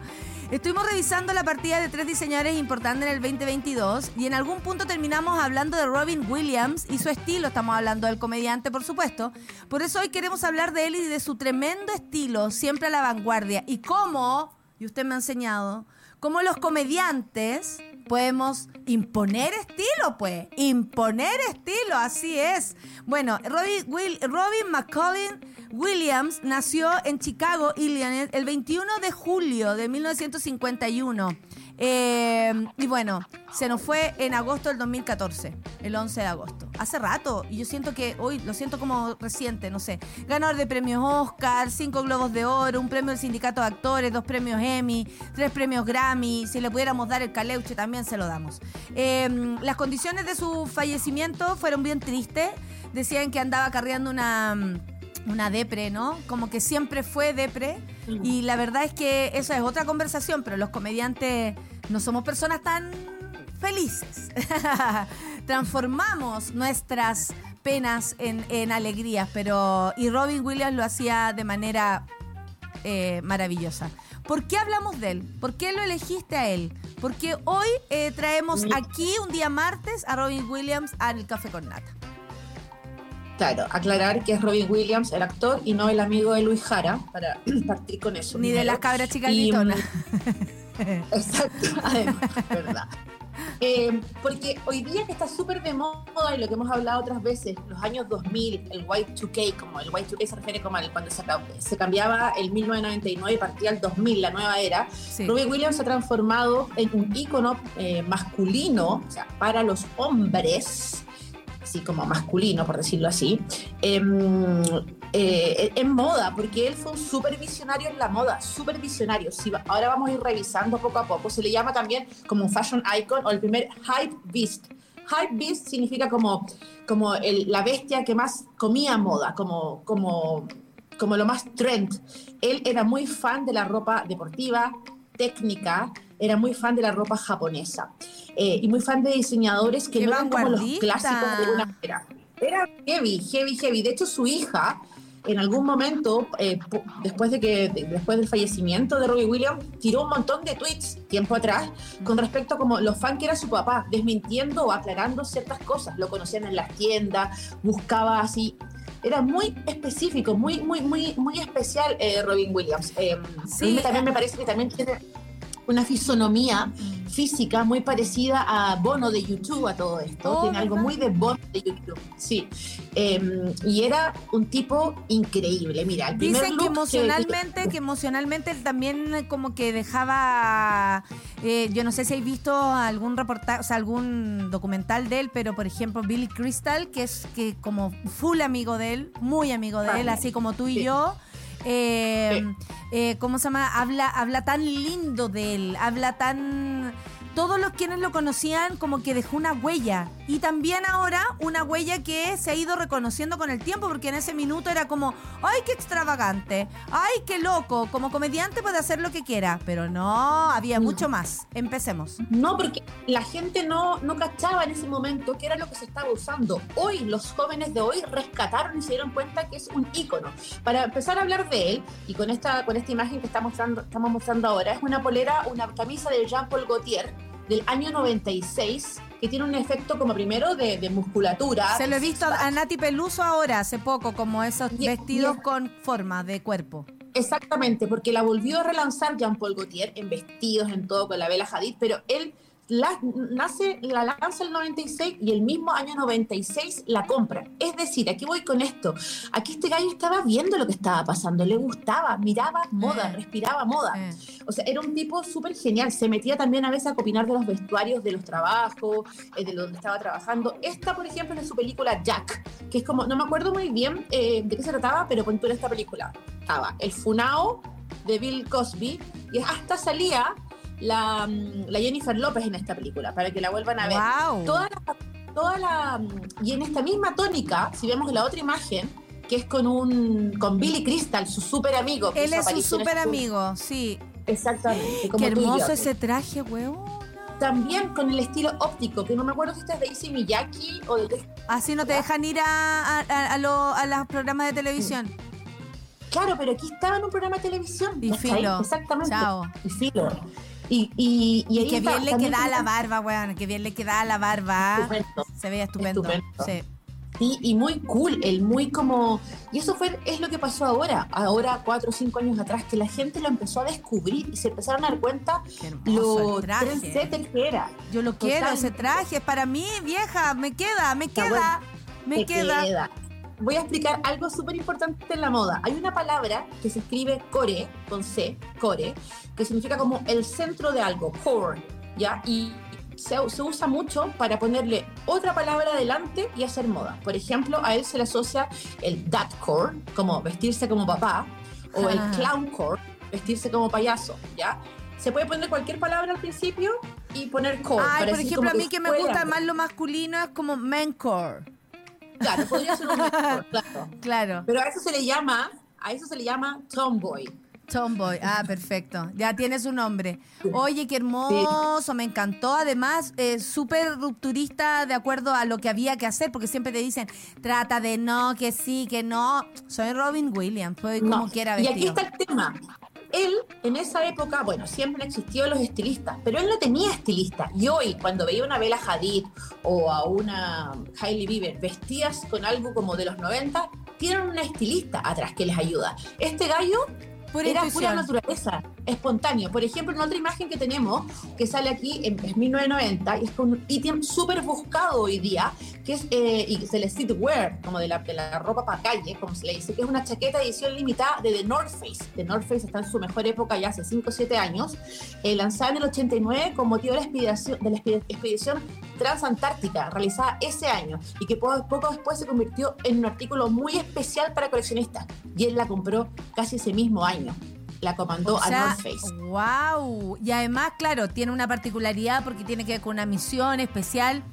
Estuvimos revisando la partida de tres diseñadores importantes en el 2022 y en algún punto terminamos hablando de Robin Williams y su estilo. Estamos hablando del comediante, por supuesto. Por eso hoy queremos hablar de él y de su tremendo estilo, siempre a la vanguardia. Y cómo, y usted me ha enseñado, cómo los comediantes podemos imponer estilo, pues. Imponer estilo, así es. Bueno, Robin, Will- Robin McCollin Williams nació en Chicago, Illinois, el 21 de julio de 1951. Eh, y bueno, se nos fue en agosto del 2014, el 11 de agosto. Hace rato, y yo siento que hoy lo siento como reciente, no sé. Ganador de premios Oscar, cinco Globos de Oro, un premio del Sindicato de Actores, dos premios Emmy, tres premios Grammy. Si le pudiéramos dar el caleuche también se lo damos. Eh, las condiciones de su fallecimiento fueron bien tristes. Decían que andaba cargando una una depre, ¿no? Como que siempre fue depre. Y la verdad es que eso es otra conversación, pero los comediantes no somos personas tan felices. Transformamos nuestras penas en, en alegrías, pero. Y Robin Williams lo hacía de manera eh, maravillosa. ¿Por qué hablamos de él? ¿Por qué lo elegiste a él? Porque hoy eh, traemos aquí, un día martes, a Robin Williams al Café con Nata. Claro, aclarar que es Robin Williams, el actor, y no el amigo de Luis Jara, para partir con eso. Ni de las cabras chicas Y, gritonas. Exacto, además, verdad. Eh, porque hoy día que está súper de moda y lo que hemos hablado otras veces, los años 2000, el Y2K, como el Y2K se refiere como al cuando se, se cambiaba el 1999 y partía el 2000, la nueva era, Sí. Robbie Williams se ha transformado en un ícono eh, masculino, o sea, para los hombres, así como masculino, por decirlo así, em, eh, en moda, porque él fue un súper visionario en la moda, súper visionario. Si va- ahora vamos a ir revisando poco a poco. Se le llama también como un fashion icon o el primer hype beast. Hype beast significa como, como el- la bestia que más comía moda, como, como, como lo más trend. Él era muy fan de la ropa deportiva, técnica, era muy fan de la ropa japonesa eh, y muy fan de diseñadores que ¡Qué no eran como los clásicos de una era. Era heavy, heavy, heavy. De hecho, su hija, en algún momento, eh, después, de que, de- después del fallecimiento de Robbie Williams, tiró un montón de tweets tiempo atrás con respecto a como los fan que era su papá, desmintiendo o aclarando ciertas cosas. Lo conocían en las tiendas, buscaba así. Era muy específico, muy, muy, muy, muy especial eh, Robin Williams. Eh, Sí, a mí también eh. me parece que también tiene una fisonomía física muy parecida a Bono de YouTube a todo esto. Oh, Tiene algo muy de Bono de YouTube, sí. Eh, y era un tipo increíble. Mira, el primer Dicen que emocionalmente, que emocionalmente él también eh, como que dejaba, eh, yo no sé si habéis visto algún reportaje, o sea, algún documental de él, pero por ejemplo Billy Crystal, que es que como full amigo de él, muy amigo de él, así como tú y Sí. yo. Eh, eh, ¿Cómo se llama? Habla, habla tan lindo de él, habla tan... Todos los quienes lo conocían como que dejó una huella. Y también ahora una huella que se ha ido reconociendo con el tiempo, porque en ese minuto era como, ay, qué extravagante, ay, qué loco, como comediante puede hacer lo que quiera, pero no, había No. mucho más. Empecemos. No, porque la gente no, no cachaba en ese momento qué era lo que se estaba usando. Hoy, los jóvenes de hoy rescataron y se dieron cuenta que es un ícono. Para empezar a hablar de él, y con esta, con esta imagen que está mostrando, estamos mostrando ahora, es una polera, una camisa de Jean-Paul Gaultier del año 96, que tiene un efecto como primero de, de musculatura. Se lo he visto a Nati Peluso ahora, hace poco, como esos Y- vestidos y- con forma de cuerpo. Exactamente, porque la volvió a relanzar Jean-Paul Gaultier en vestidos, en todo, con la Bella Hadid, pero él la, nace, la lanza el 96 y el mismo año 96 la compra. Es decir, aquí voy con esto. Aquí este gallo estaba viendo lo que estaba pasando, le gustaba, miraba moda, Eh. respiraba moda. Eh. O sea, era un tipo súper genial. Se metía también a veces a opinar de los vestuarios, de los trabajos, eh, de donde estaba trabajando. Esta, por ejemplo, es de su película Jack, que es como, no me acuerdo muy bien eh, de qué se trataba, pero en esta película. Estaba el Funao de Bill Cosby y hasta salía la, mm, la Jennifer López en esta película, para que la vuelvan a ver. Wow. Toda la, toda la, y en esta misma tónica, si vemos la otra imagen, que es con un con Billy Crystal, su súper amigo. Él es apariciones súper amigo, sí. Exactamente. como Qué hermoso ese traje, weón. También con el estilo óptico, que no me acuerdo si esta es de Issey Miyaki o de... Así no te dejan ir a, a, a- lo- a los programas de televisión. Claro, pero aquí estaba en un programa de televisión. Y. Exactamente. Chao. Y filo. Y, y, y, Y está, bien le queda la barba, weón. Qué bien le queda la barba. Estupendo. Se veía estupendo. Estupendo. Sí. Sí, y muy cool, el muy como... Y eso fue, es lo que pasó ahora, ahora cuatro o cinco años atrás, que la gente lo empezó a descubrir y se empezaron a dar cuenta lo trendsetter que era. Yo lo quiero, ese Totalmente. traje. Es para mí, vieja. Me queda, me queda. Me Te queda. Voy a explicar algo súper importante en la moda. Hay una palabra que se escribe core, con C, core, que significa como el centro de algo, core, ¿ya? Y se, se usa mucho para ponerle otra palabra adelante y hacer moda. Por ejemplo, a él se le asocia el dad core, como vestirse como papá, o el Ah. clown core, vestirse como payaso, ¿ya? Se puede poner cualquier palabra al principio y poner core. Ay, por ejemplo, a mí que me fuera. gusta más lo masculino es como mencore. Claro, podría ser un core, claro. Claro, Pero a eso se le llama, a eso se le llama tomboy. tomboy. Ah, perfecto. Ya tiene su nombre. Oye, qué hermoso, me encantó. Además, eh, súper rupturista de acuerdo a lo que había que hacer, porque siempre te dicen, trata de no, que sí, que no. Soy Robin Williams, soy como No. quiera Y aquí vestido. está el tema. Él, en esa época, bueno, siempre han existido los estilistas, pero él no tenía estilista. Y hoy, cuando veía una Bella Hadid o a una Hailey Bieber vestidas con algo como de los 90, tienen un estilista atrás que les ayuda. Este gallo Pura era intuición. pura naturaleza, espontáneo. Por ejemplo, en otra imagen que tenemos, que sale aquí en es 1990, y es con un ítem súper buscado hoy día, que es eh, y se le streetwear, como de la, de la ropa para calle, como se le dice, que es una chaqueta edición limitada de The North Face. The North Face está en su mejor época ya hace 5 o 7 años, eh, lanzada en el 89 con motivo de la expedición, de la expedi- expedición transantártica, realizada ese año, y que poco, poco después se convirtió en un artículo muy especial para coleccionistas. Y él la compró casi ese mismo año. La comandó O a North Face. wow. Y además, claro, tiene una particularidad porque tiene que ver con una misión especial,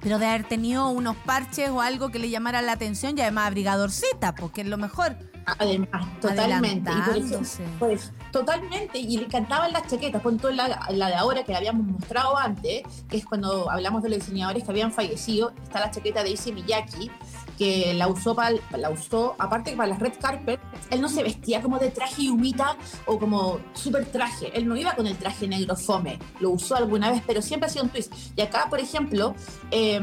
pero de haber tenido unos parches o algo que le llamara la atención y además abrigadorcita, porque es lo mejor. Además, totalmente. Y por eso- Adelantándose. pues, totalmente. Y le encantaban las chaquetas. Con toda la, la de ahora que la habíamos mostrado antes, que es cuando hablamos de los diseñadores que habían fallecido. Está la chaqueta de Issey Miyake, que la usó, para, la usó, aparte que para las red carpet, él no se vestía como de traje y humita o como súper traje. Él no iba con el traje negro fome. Lo usó alguna vez, pero siempre ha sido un twist. Y acá, por ejemplo, eh,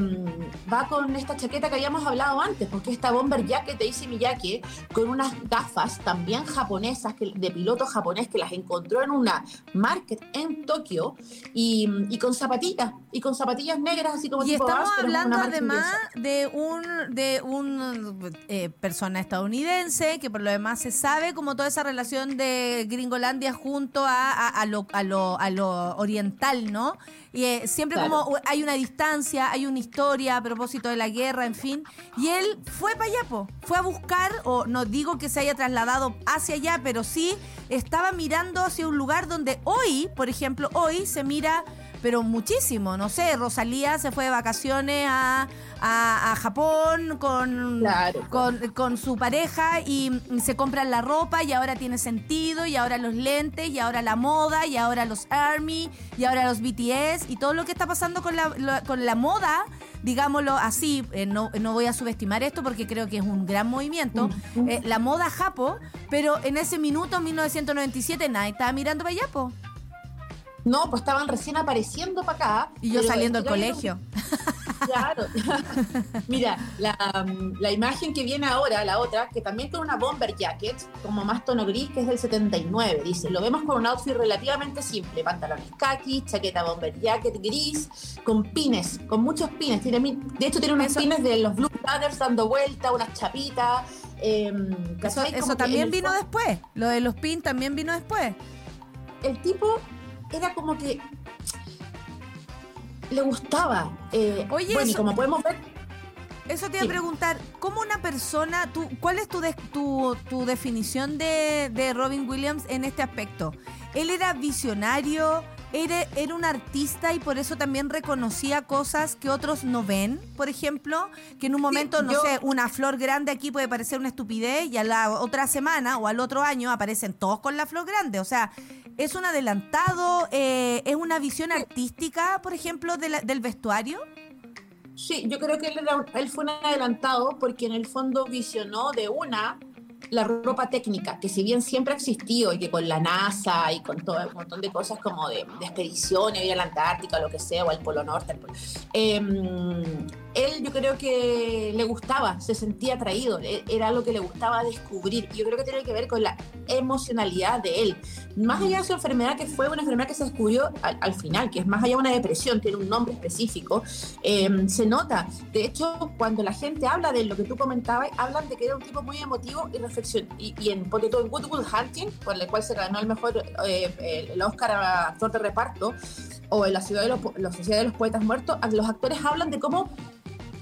va con esta chaqueta que habíamos hablado antes, porque esta bomber jacket de Issey Miyake, con unas gafas también japonesas, que, de piloto japonés, que las encontró en una market en Tokio, y, y con zapatillas, y con zapatillas negras, así como Y tipo estamos hablando además de un de un eh, persona estadounidense que por lo demás se sabe como toda esa relación de Gringolandia junto a, a, a lo, a, lo, a lo oriental, ¿no? Y eh, siempre Claro. como hay una distancia, hay una historia a propósito de la guerra, en fin. Y él fue para allá, po. fue a buscar, o no digo que se haya trasladado hacia allá, pero sí estaba mirando hacia un lugar donde hoy, por ejemplo, hoy se mira pero muchísimo, no sé, Rosalía se fue de vacaciones a, a- a Japón con, Claro. con, con su pareja y mm, se compran la ropa y ahora tiene sentido y ahora los lentes y ahora la moda y ahora los ARMY y ahora los BTS y todo lo que está pasando con la, con la moda, digámoslo así, eh, no, no voy a subestimar esto porque creo que es un gran movimiento, eh, la moda japo, pero en ese minuto, 1997, nadie estaba mirando para allá, po. No, pues estaban recién apareciendo para acá. Y yo saliendo del colegio. Claro. Mira, la, um, la imagen que viene ahora, la otra, que también con una bomber jacket, como más tono gris, que es del 79, dice, lo vemos con un outfit relativamente simple, pantalones khaki, chaqueta bomber jacket gris, con pines, con muchos pines. Tiene, de hecho tiene unos Eso- pines de los Blue Brothers dando vuelta, unas chapitas. em, Eso, eso también vino después. Lo de los pins también vino después. el tipo era como que le gustaba. eh, Oye, bueno, y como podemos ver, Eso te iba a preguntar, ¿cómo una persona, tú, cuál es tu, de- tu, tu definición de, de Robin Williams en este aspecto? ¿Él era visionario? Era, ¿Era un artista y por eso también reconocía cosas que otros no ven? Por ejemplo, que en un momento, no yo- sé, una flor grande aquí puede parecer una estupidez y a la otra semana o al otro año aparecen todos con la flor grande. O sea, ¿es un adelantado? eh, ¿Es una visión artística, por ejemplo, del vestuario? Sí, yo creo que él, era- él fue un adelantado porque en el fondo visionó de una la ropa técnica, que si bien siempre ha existido y que con la NASA y con todo un montón de cosas como de, de expediciones, ir a la Antártica, lo que sea, o al Polo Norte, em, él yo creo que le gustaba, se sentía atraído, e- era algo que le gustaba descubrir. Yo creo que tiene que ver con la emocionalidad de él. Más allá de su enfermedad, que fue una enfermedad que se descubrió al, al final, que es más allá de una depresión, tiene un nombre específico, eh, se nota. De hecho, cuando la gente habla de lo que tú comentabas, hablan de que era un tipo muy emotivo y reflexión. Y, en, ponte tú, en Good Will Hunting, por el cual se ganó el mejor eh, el, Oscar a actor de reparto, o en la ciudad de los, la sociedad de los poetas muertos, los actores hablan de cómo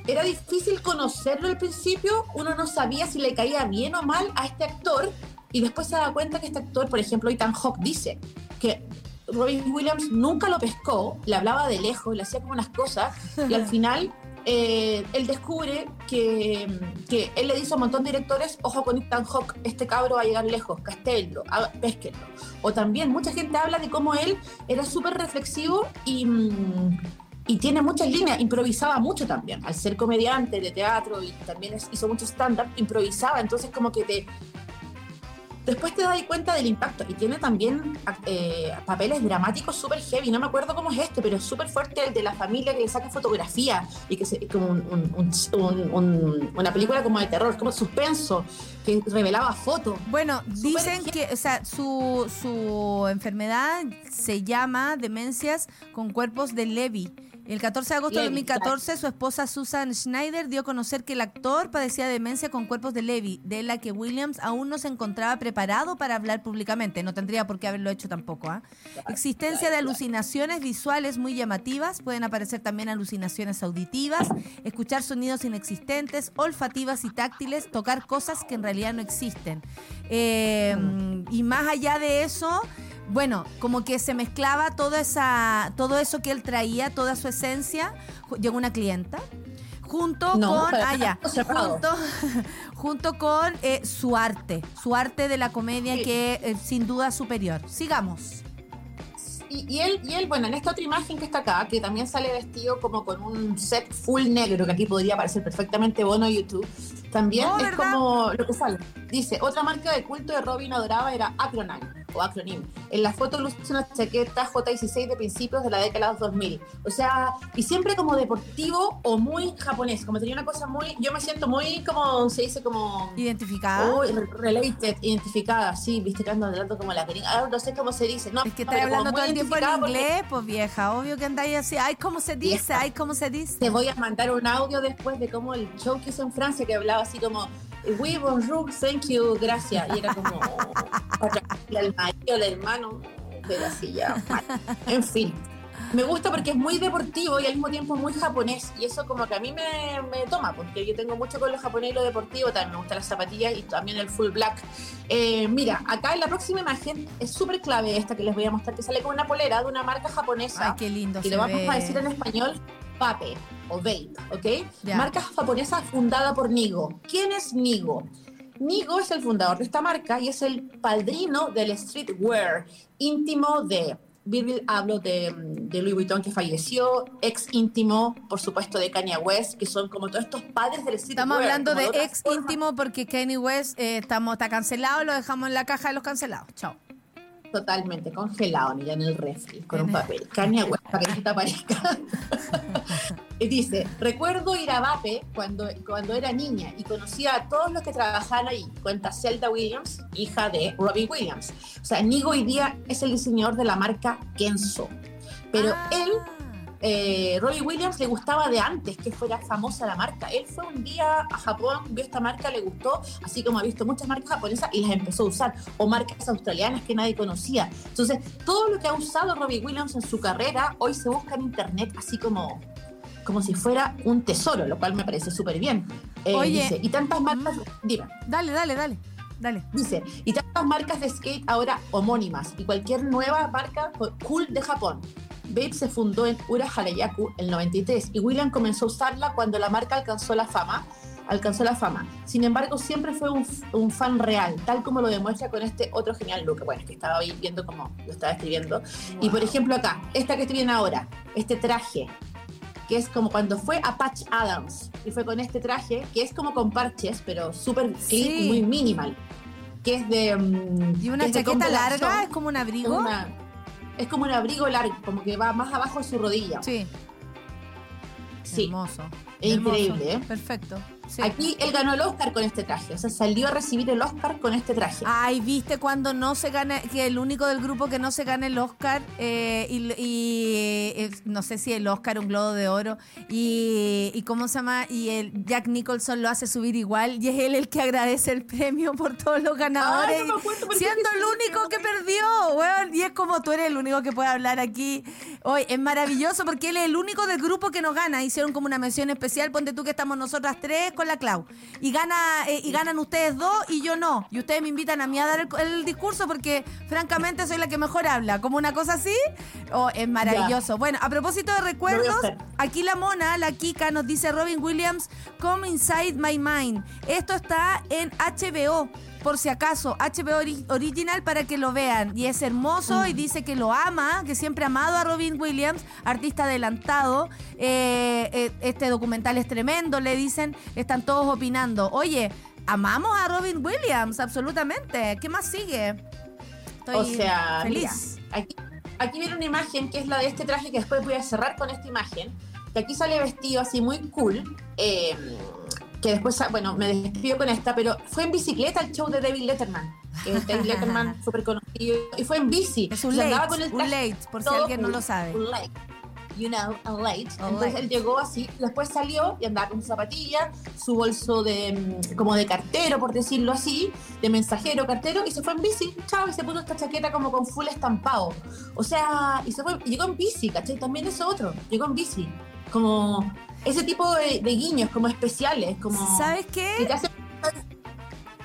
era difícil conocerlo al principio, uno no sabía si le caía bien o mal a este actor, y después se da cuenta que este actor, por ejemplo, Ethan Hawke dice que Robin Williams nunca lo pescó, le hablaba de lejos, le hacía como unas cosas, y al final eh, él descubre que, que él le dice a un montón de directores, ojo con Ethan Hawke, este cabro va a llegar lejos, castello, pesquenlo. O también mucha gente habla de cómo él era súper reflexivo y, mm, y tiene muchas líneas, improvisaba mucho también, al ser comediante de teatro y también hizo mucho stand-up, improvisaba, entonces como que te... Después te das cuenta del impacto y tiene también eh, papeles dramáticos súper heavy. No me acuerdo cómo es este, pero es súper fuerte el de la familia que le saca fotografía y que es como un- un- un- un- un- una película como de terror, como suspenso, que revelaba fotos. Bueno, Súper dicen heavy. que, o sea, su, su enfermedad se llama demencias con cuerpos de Levy. El 14 de agosto de Levy, 2014, su esposa Susan Schneider dio a conocer que el actor padecía demencia con cuerpos de Levy, de la que Williams aún no se encontraba preparado para hablar públicamente. No tendría por qué haberlo hecho tampoco. ¿ah? Existencia de alucinaciones visuales muy llamativas. Pueden aparecer también alucinaciones auditivas, escuchar sonidos inexistentes, olfativas y táctiles, tocar cosas que en realidad no existen. Eh, y más allá de eso, bueno, como que se mezclaba toda esa, todo eso que él traía, toda su esencia. Llegó una clienta. Junto No, con. Ah, ya. Junto, junto con eh, su arte. Su arte de la comedia Sí. que eh, sin duda superior. Sigamos. Y, y él, y él, bueno, en esta otra imagen que está acá, que también sale vestido como con un set full negro, que aquí podría aparecer perfectamente Bono YouTube, también Oh, es ¿verdad? como lo que sale. Dice, otra marca de culto de Robin adoraba era Acronym, o Acronym. En la foto luce una chaqueta J16 de principios de la década de los 2000. O sea, y siempre como deportivo o muy japonés, como tenía una cosa muy, yo me siento muy como, se dice como... Identificada. Re- related, identificada, sí, viste que ando hablando como la gringa. Ah, no sé cómo se dice, no. es que no, estás hablando todo el tiempo en identificada porque inglés, pues vieja. Obvio que andáis así. Ay, ¿cómo se dice? Vieja. Ay, ¿cómo se dice? Te voy a mandar un audio después de cómo el show que hizo en Francia, que hablaba así como, oui, bonjour, thank you, gracias. Y era como, para el marido, el hermano, pero así ya. En fin. Me gusta porque es muy deportivo y al mismo tiempo muy japonés. Y eso como que a mí me, me toma, porque yo tengo mucho con lo japonés y lo deportivo. También me gustan las zapatillas y también el full black. Eh, mira, acá en la próxima imagen es súper clave esta que les voy a mostrar, que sale con una polera de una marca japonesa Ay, qué lindo y le vamos ve. a decir en español Vape o Vape, ¿ok? Marca japonesa fundada por Nigo. ¿Quién es Nigo? Nigo es el fundador de esta marca y es el padrino del streetwear íntimo de Virgil hablo de, de Louis Vuitton que falleció, ex íntimo, por supuesto, de Kanye West, que son como todos estos padres del streetwear. Estamos hablando de ex formas. íntimo porque Kanye West eh, estamos, está cancelado, lo dejamos en la caja de los cancelados. Chao. Totalmente congelado, mira, en el refri, con un el- papel. Kanye West, para que no te aparezca. y dice, recuerdo ir a Vape cuando, cuando era niña y conocía a todos los que trabajaban ahí. Cuenta Zelda Williams, hija de Robbie Williams. O sea, Nigo hoy día es el diseñador de la marca Kenzo. Pero Ah. él eh, Robbie Williams le gustaba de antes que fuera famosa la marca. Él fue un día a Japón, vio esta marca, le gustó, así como ha visto muchas marcas japonesas y las empezó a usar, o marcas australianas que nadie conocía. Entonces, todo lo que ha usado Robbie Williams en su carrera hoy se busca en internet, así como, como si fuera un tesoro, lo cual me parece súper bien. Eh, Oye. dice, y tantas marcas, dime. Dale, dale, dale. Dale. Dice, y tantas marcas de skate ahora homónimas y cualquier nueva marca co- cool de Japón. Babe se fundó en Ura Harayaku en el 93 y William comenzó a usarla cuando la marca alcanzó la fama. Alcanzó la fama. Sin embargo, siempre fue un, un fan real, tal como lo demuestra con este otro genial look. Bueno, es que estaba viendo cómo lo estaba escribiendo. Y por ejemplo, acá, esta que estoy viendo ahora, este traje, que es como cuando fue a Patch Adams y fue con este traje, que es como con parches, pero súper Sí. muy minimal. Que es de. mm, Y una es chaqueta larga, es como un Es abrigo. una- es como un abrigo largo, como que va más abajo de su rodilla. Sí, Sí. hermoso. Es Hermoso. increíble, ¿eh? Perfecto. Sí. Aquí él ganó el Oscar con este traje, o sea, salió a recibir el Oscar con este traje. Ay, viste cuando no se gana, que el único del grupo que no se gana el Oscar, eh, y, y, eh, no sé si el Oscar, un globo de oro, y, y cómo se llama, y el Jack Nicholson lo hace subir igual, y es él el que agradece el premio por todos los ganadores, Ay, no acuerdo siendo el único no que perdió, weón, y es como tú eres el único que puede hablar aquí. Hoy es maravilloso porque él es el único del grupo que nos gana. Hicieron como una mención especial, ponte tú que estamos nosotras tres con la Clau. Y gana eh, y ganan ustedes dos y yo no. Y ustedes me invitan a mí a dar el, el discurso porque francamente soy la que mejor habla. Como una cosa así. Oh, es maravilloso. Bueno, a propósito de recuerdos, aquí la mona, la Kika, nos dice Robin Williams, Come Inside My Mind. Esto está en HBO. Por si acaso, HBO ori- Original para que lo vean. Y es hermoso y dice que lo ama, que siempre ha amado a Robin Williams, artista adelantado. Eh, eh, este documental es tremendo, le dicen, están todos opinando. Oye, amamos a Robin Williams, absolutamente. ¿Qué más sigue? Estoy o sea, feliz. mira, aquí, aquí viene una imagen que es la de este traje que después voy a cerrar con esta imagen. Que aquí sale vestido así muy cool. eh, que después, ah, bueno, me despido con esta, pero fue en bicicleta el show de David Letterman. Que es David Letterman, súper conocido. Y fue en bici. Es un late, con el un late, por si alguien no lo sabe. Un late. You know, a late. Entonces late. él llegó así, después salió y andaba con su zapatilla, su bolso de mm, como de cartero, por decirlo así, de mensajero, cartero, y se fue en bici, chao, y se puso esta chaqueta como con full estampado. O sea, y se fue, y llegó en bici, ¿cachai? También eso otro, llegó en bici. Como ese tipo de, de guiños, como especiales, como... ¿Sabes que qué? te hacen-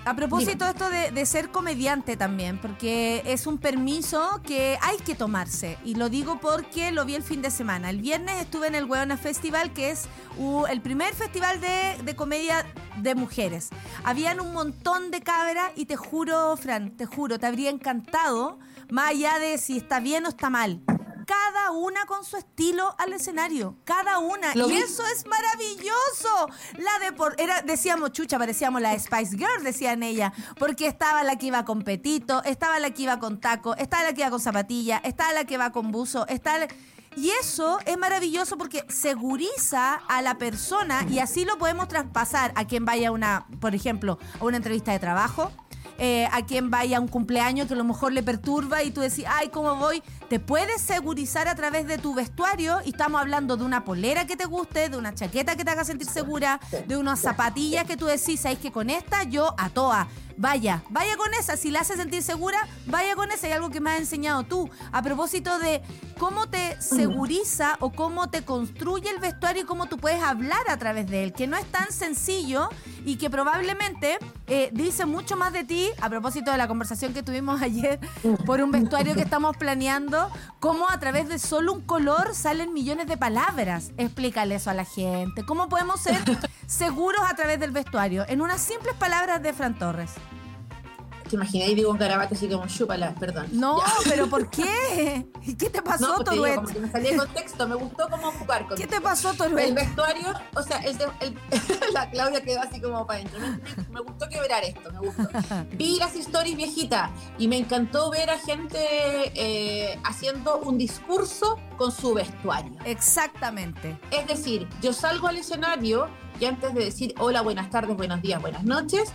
A propósito de esto de, de ser comediante también, porque es un permiso que hay que tomarse. Y lo digo porque lo vi el fin de semana. El viernes estuve en el Hueona Festival, que es uh, el primer festival de, de comedia de mujeres. Habían un montón de cabras y te juro, Fran, te juro, te habría encantado, más allá de si está bien o está mal. Cada una con su estilo al escenario, cada una. Lo y vi- eso es maravilloso. La de por, era, decíamos chucha, parecíamos la Spice Girl, decían ella, porque estaba la que iba con petito, estaba la que iba con taco, estaba la que iba con zapatilla, estaba la que va con buzo, está la- y eso es maravilloso porque seguriza a la persona y así lo podemos traspasar a quien vaya a una, por ejemplo, a una entrevista de trabajo, eh, a quien vaya a un cumpleaños que a lo mejor le perturba y tú decís, ay, ¿cómo voy? Te puedes segurizar a través de tu vestuario y estamos hablando de una polera que te guste, de una chaqueta que te haga sentir segura, de unas zapatillas que tú decís, ¿sabes que con esta yo a toa? Vaya, vaya con esa. Si la hace sentir segura, vaya con esa. Hay algo que me has enseñado tú. A propósito de cómo te seguriza o cómo te construye el vestuario y cómo tú puedes hablar a través de él. Que no es tan sencillo y que probablemente eh, dice mucho más de ti, a propósito de la conversación que tuvimos ayer por un vestuario que estamos planeando, cómo a través de solo un color salen millones de palabras. Explícale eso a la gente. ¿Cómo podemos ser seguros a través del vestuario? En unas simples palabras de Fran Torres. Te imaginé y digo un garabato así como chúpala, perdón. No, Ya. pero ¿por qué? ¿Y ¿Qué te pasó, No, pues digo, Toruet? como que me salía de contexto, me gustó cómo jugar con ¿Qué te pasó, El Toruet? vestuario, o sea, el, el- la Claudia quedó así como para adentro. Me, me- gustó quebrar esto, me gustó. Vi las stories viejita y me encantó ver a gente eh, haciendo un discurso con su vestuario. Exactamente. Es decir, yo salgo al escenario y antes de decir hola, buenas tardes, buenos días, buenas noches,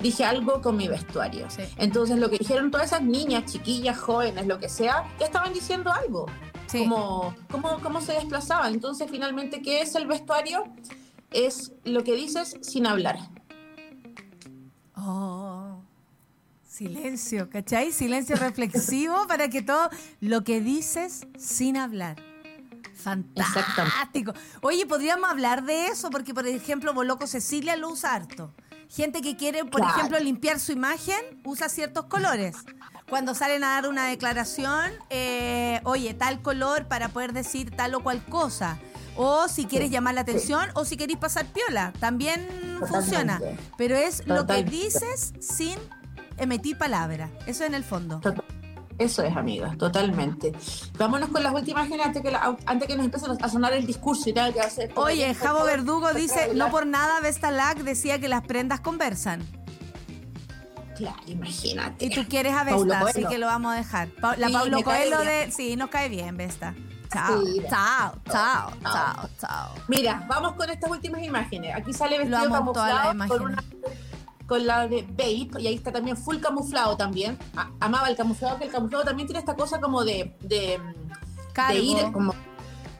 dije algo con mi vestuario. Sí. Entonces lo que dijeron todas esas niñas, chiquillas, jóvenes, lo que sea, ya estaban diciendo algo. Sí. Cómo, cómo, cómo se desplazaban. Entonces finalmente, ¿qué es el vestuario? Es lo que dices sin hablar. Oh. Silencio, ¿cachai? Silencio reflexivo para que todo lo que dices sin hablar. Fantástico. Oye, podríamos hablar de eso porque, por ejemplo, Boloco Cecilia lo usa harto. Gente que quiere, por Claro. ejemplo, limpiar su imagen, usa ciertos colores. Cuando salen a dar una declaración, eh, oye, tal color para poder decir tal o cual cosa. O si quieres llamar la atención o si queréis pasar piola. También funciona. Pero es lo que dices sin emitir palabra. Eso en el fondo. Eso es, amiga, totalmente. Vámonos con las últimas imágenes antes que, la- antes que nos empiecen a sonar el discurso y tal. Que va a ser Oye, Javo Verdugo dice, no por nada Vestalac decía que las prendas conversan. Claro, imagínate. Y tú quieres a Vesta, así que lo vamos a dejar. Pa- la Sí, cae Coelho de... Sí, nos cae bien, Vesta. Chao, Sí. chao, chao, Chao. chao. Mira, vamos con estas últimas imágenes. Aquí sale vestido camuflado con, una- con la de Babe, y ahí está también full camuflado también. A- amaba el camuflado, que el camuflado también tiene esta cosa como de, de, Cargo. de ir como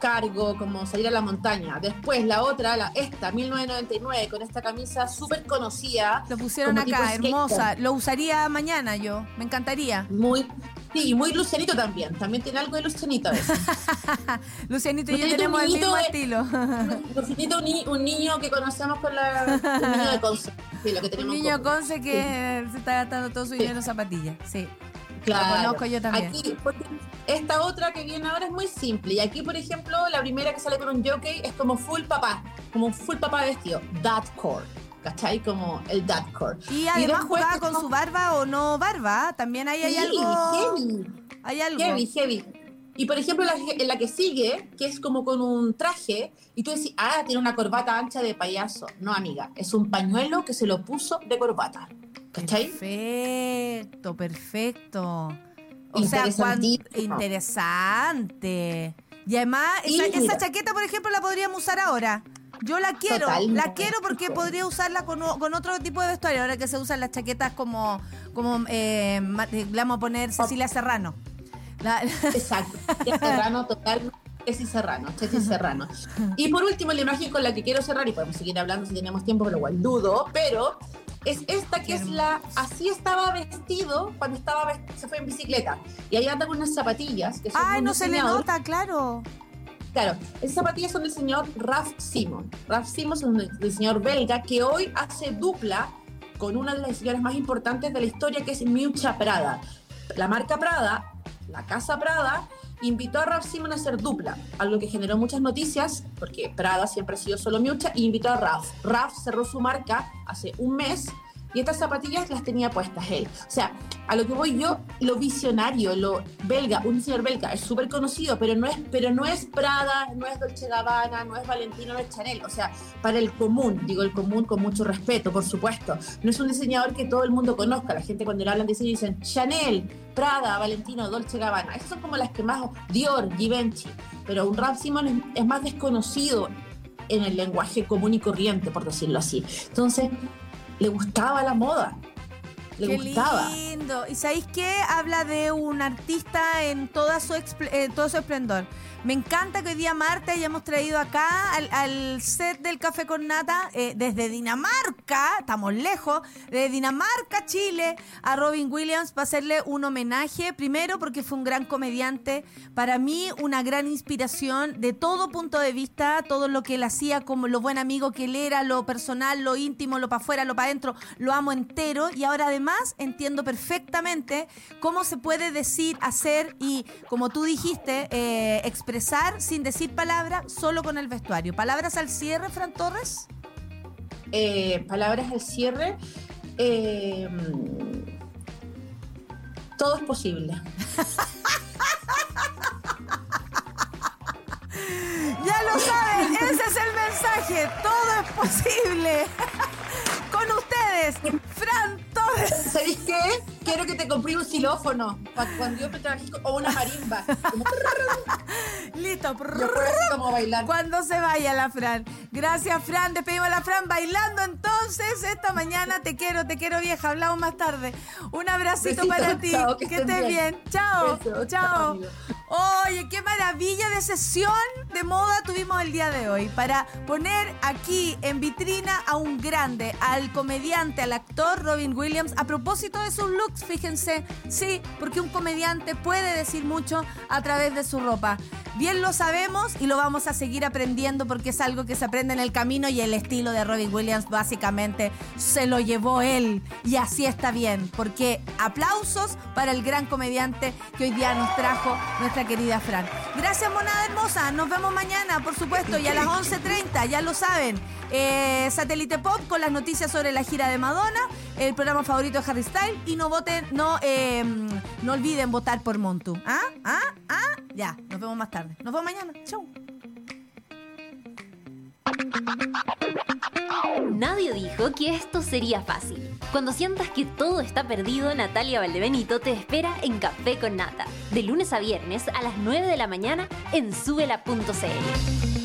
cargo, como salir a la montaña. Después la otra, la, esta, 1999, con esta camisa súper conocida. Lo pusieron acá, hermosa. Lo usaría mañana yo. Me encantaría. Muy, sí, y muy Lucianito también. También tiene algo de Lucianito a veces. Lucianito y yo tenemos el mismo de- estilo. Lucianito, un, ni- un niño que conocemos con la. Un niño de Conce. Sí, lo que Un niño. Conce que se está gastando todo su dinero en zapatillas. Sí. Claro. Lo conozco yo también. Aquí, esta otra que viene ahora es muy simple. Y aquí, por ejemplo, la primera que sale con un jockey es como full papá, como un full papá vestido. Dadcore. ¿Cachai? Como el dadcore. Y además después jugaba con su barba o no barba. También ahí hay Sí, algo. heavy. Hay algo. Heavy, heavy. Y por ejemplo, la, en la que sigue, que es como con un traje, y tú decís, ah, tiene una corbata ancha de payaso. No, amiga, es un pañuelo que se lo puso de corbata. ¿Cachai? Perfecto, perfecto. O sea, cuán interesante. Y además, Y esa, esa chaqueta, por ejemplo, la podríamos usar ahora. Yo la quiero, Totalmente. la quiero porque podría usarla con, con otro tipo de vestuario. Ahora que se usan las chaquetas como, como eh, eh, vamos a poner Cecilia Serrano. La- Exacto. Serrano, total. Chechi Serrano, Chechi Serrano. Y por último, la imagen con la que quiero cerrar, y podemos seguir hablando si tenemos tiempo, pero igual dudo, pero es esta que es la. Así estaba vestido cuando estaba se fue en bicicleta. Y ahí anda con unas zapatillas que son Ay, no se le nota, claro. Claro, esas zapatillas son del señor Raf Simon. Raf Simon es un diseñador belga que hoy hace dupla con una de las diseñadoras más importantes de la historia, que es Miucha Prada. La marca Prada, la casa Prada, invitó a Raf Simon a hacer dupla, algo que generó muchas noticias, porque Prada siempre ha sido solo Miucha, y invitó a Raf. Raf cerró su marca hace un mes y estas zapatillas las tenía puestas él. O sea, a lo que voy yo, lo visionario, lo belga, un señor belga, es súper conocido, pero no es, pero no es Prada, no es Dolce Gabbana, no es Valentino, no es Chanel. O sea, para el común, digo el común con mucho respeto, por supuesto. No es un diseñador que todo el mundo conozca. La gente cuando le hablan de diseño dicen Chanel, Prada, Valentino, Dolce Gabbana. Esas son como las que más, Dior, Givenchy. Pero un Ralph Simon es, es más desconocido en el lenguaje común y corriente, por decirlo así. Entonces, le gustaba la moda. Le Qué gustaba. lindo. ¿Y sabéis qué? Habla de un artista en toda su todo su esplendor. Me encanta que hoy día Marta hayamos traído acá al, al set del Café con Nata eh, desde Dinamarca, estamos lejos, de Dinamarca, Chile, a Robin Williams para hacerle un homenaje. Primero porque fue un gran comediante, para mí una gran inspiración de todo punto de vista, todo lo que él hacía, como lo buen amigo que él era, lo personal, lo íntimo, lo para afuera, lo para adentro, lo amo entero y ahora además entiendo perfectamente cómo se puede decir, hacer y, como tú dijiste, eh, expresar sin decir palabras, solo con el vestuario. ¿Palabras al cierre, Fran Torres? Eh, palabras al cierre. eh, todo es posible. Ya lo saben, ese es el mensaje. Todo es posible. Con ustedes, Fran Torres. ¿Sabéis qué? Quiero que te compré un xilófono cuando yo trabajé o una marimba. Como, Listo. yo como bailar. Cuando se vaya la Fran. Gracias, Fran. Despedimos a la Fran bailando entonces esta mañana. Te quiero, te quiero vieja. Hablamos más tarde. Un abracito Besito, para ti. chao, que que estés bien. bien. Chao. Beso, chao, chao. Oye, qué maravilla de sesión de moda tuvimos el día de hoy para poner aquí en vitrina a un grande, al comediante, al actor Robin Williams. A propósito de sus fíjense, sí, porque un comediante puede decir mucho a través de su ropa. Bien lo sabemos y lo vamos a seguir aprendiendo porque es algo que se aprende en el camino y el estilo de Robin Williams básicamente se lo llevó él y así está bien, porque aplausos para el gran comediante que hoy día nos trajo nuestra querida Fran. Gracias monada hermosa, nos vemos mañana por supuesto y a las 11.30, ya lo saben, eh, Satélite Pop con las noticias sobre la gira de Madonna, el programa favorito de Harry Styles y no voten, no, eh, no olviden votar por Montu. ¿Ah? ¿Ah? ¿Ah? Ya, nos vemos más tarde. Nos vemos mañana. Chau. Nadie dijo que esto sería fácil, Cuando sientas que todo está perdido, Natalia Valdebenito te espera en Café con Nata, de lunes a viernes a las 9 de la mañana en subela.cl.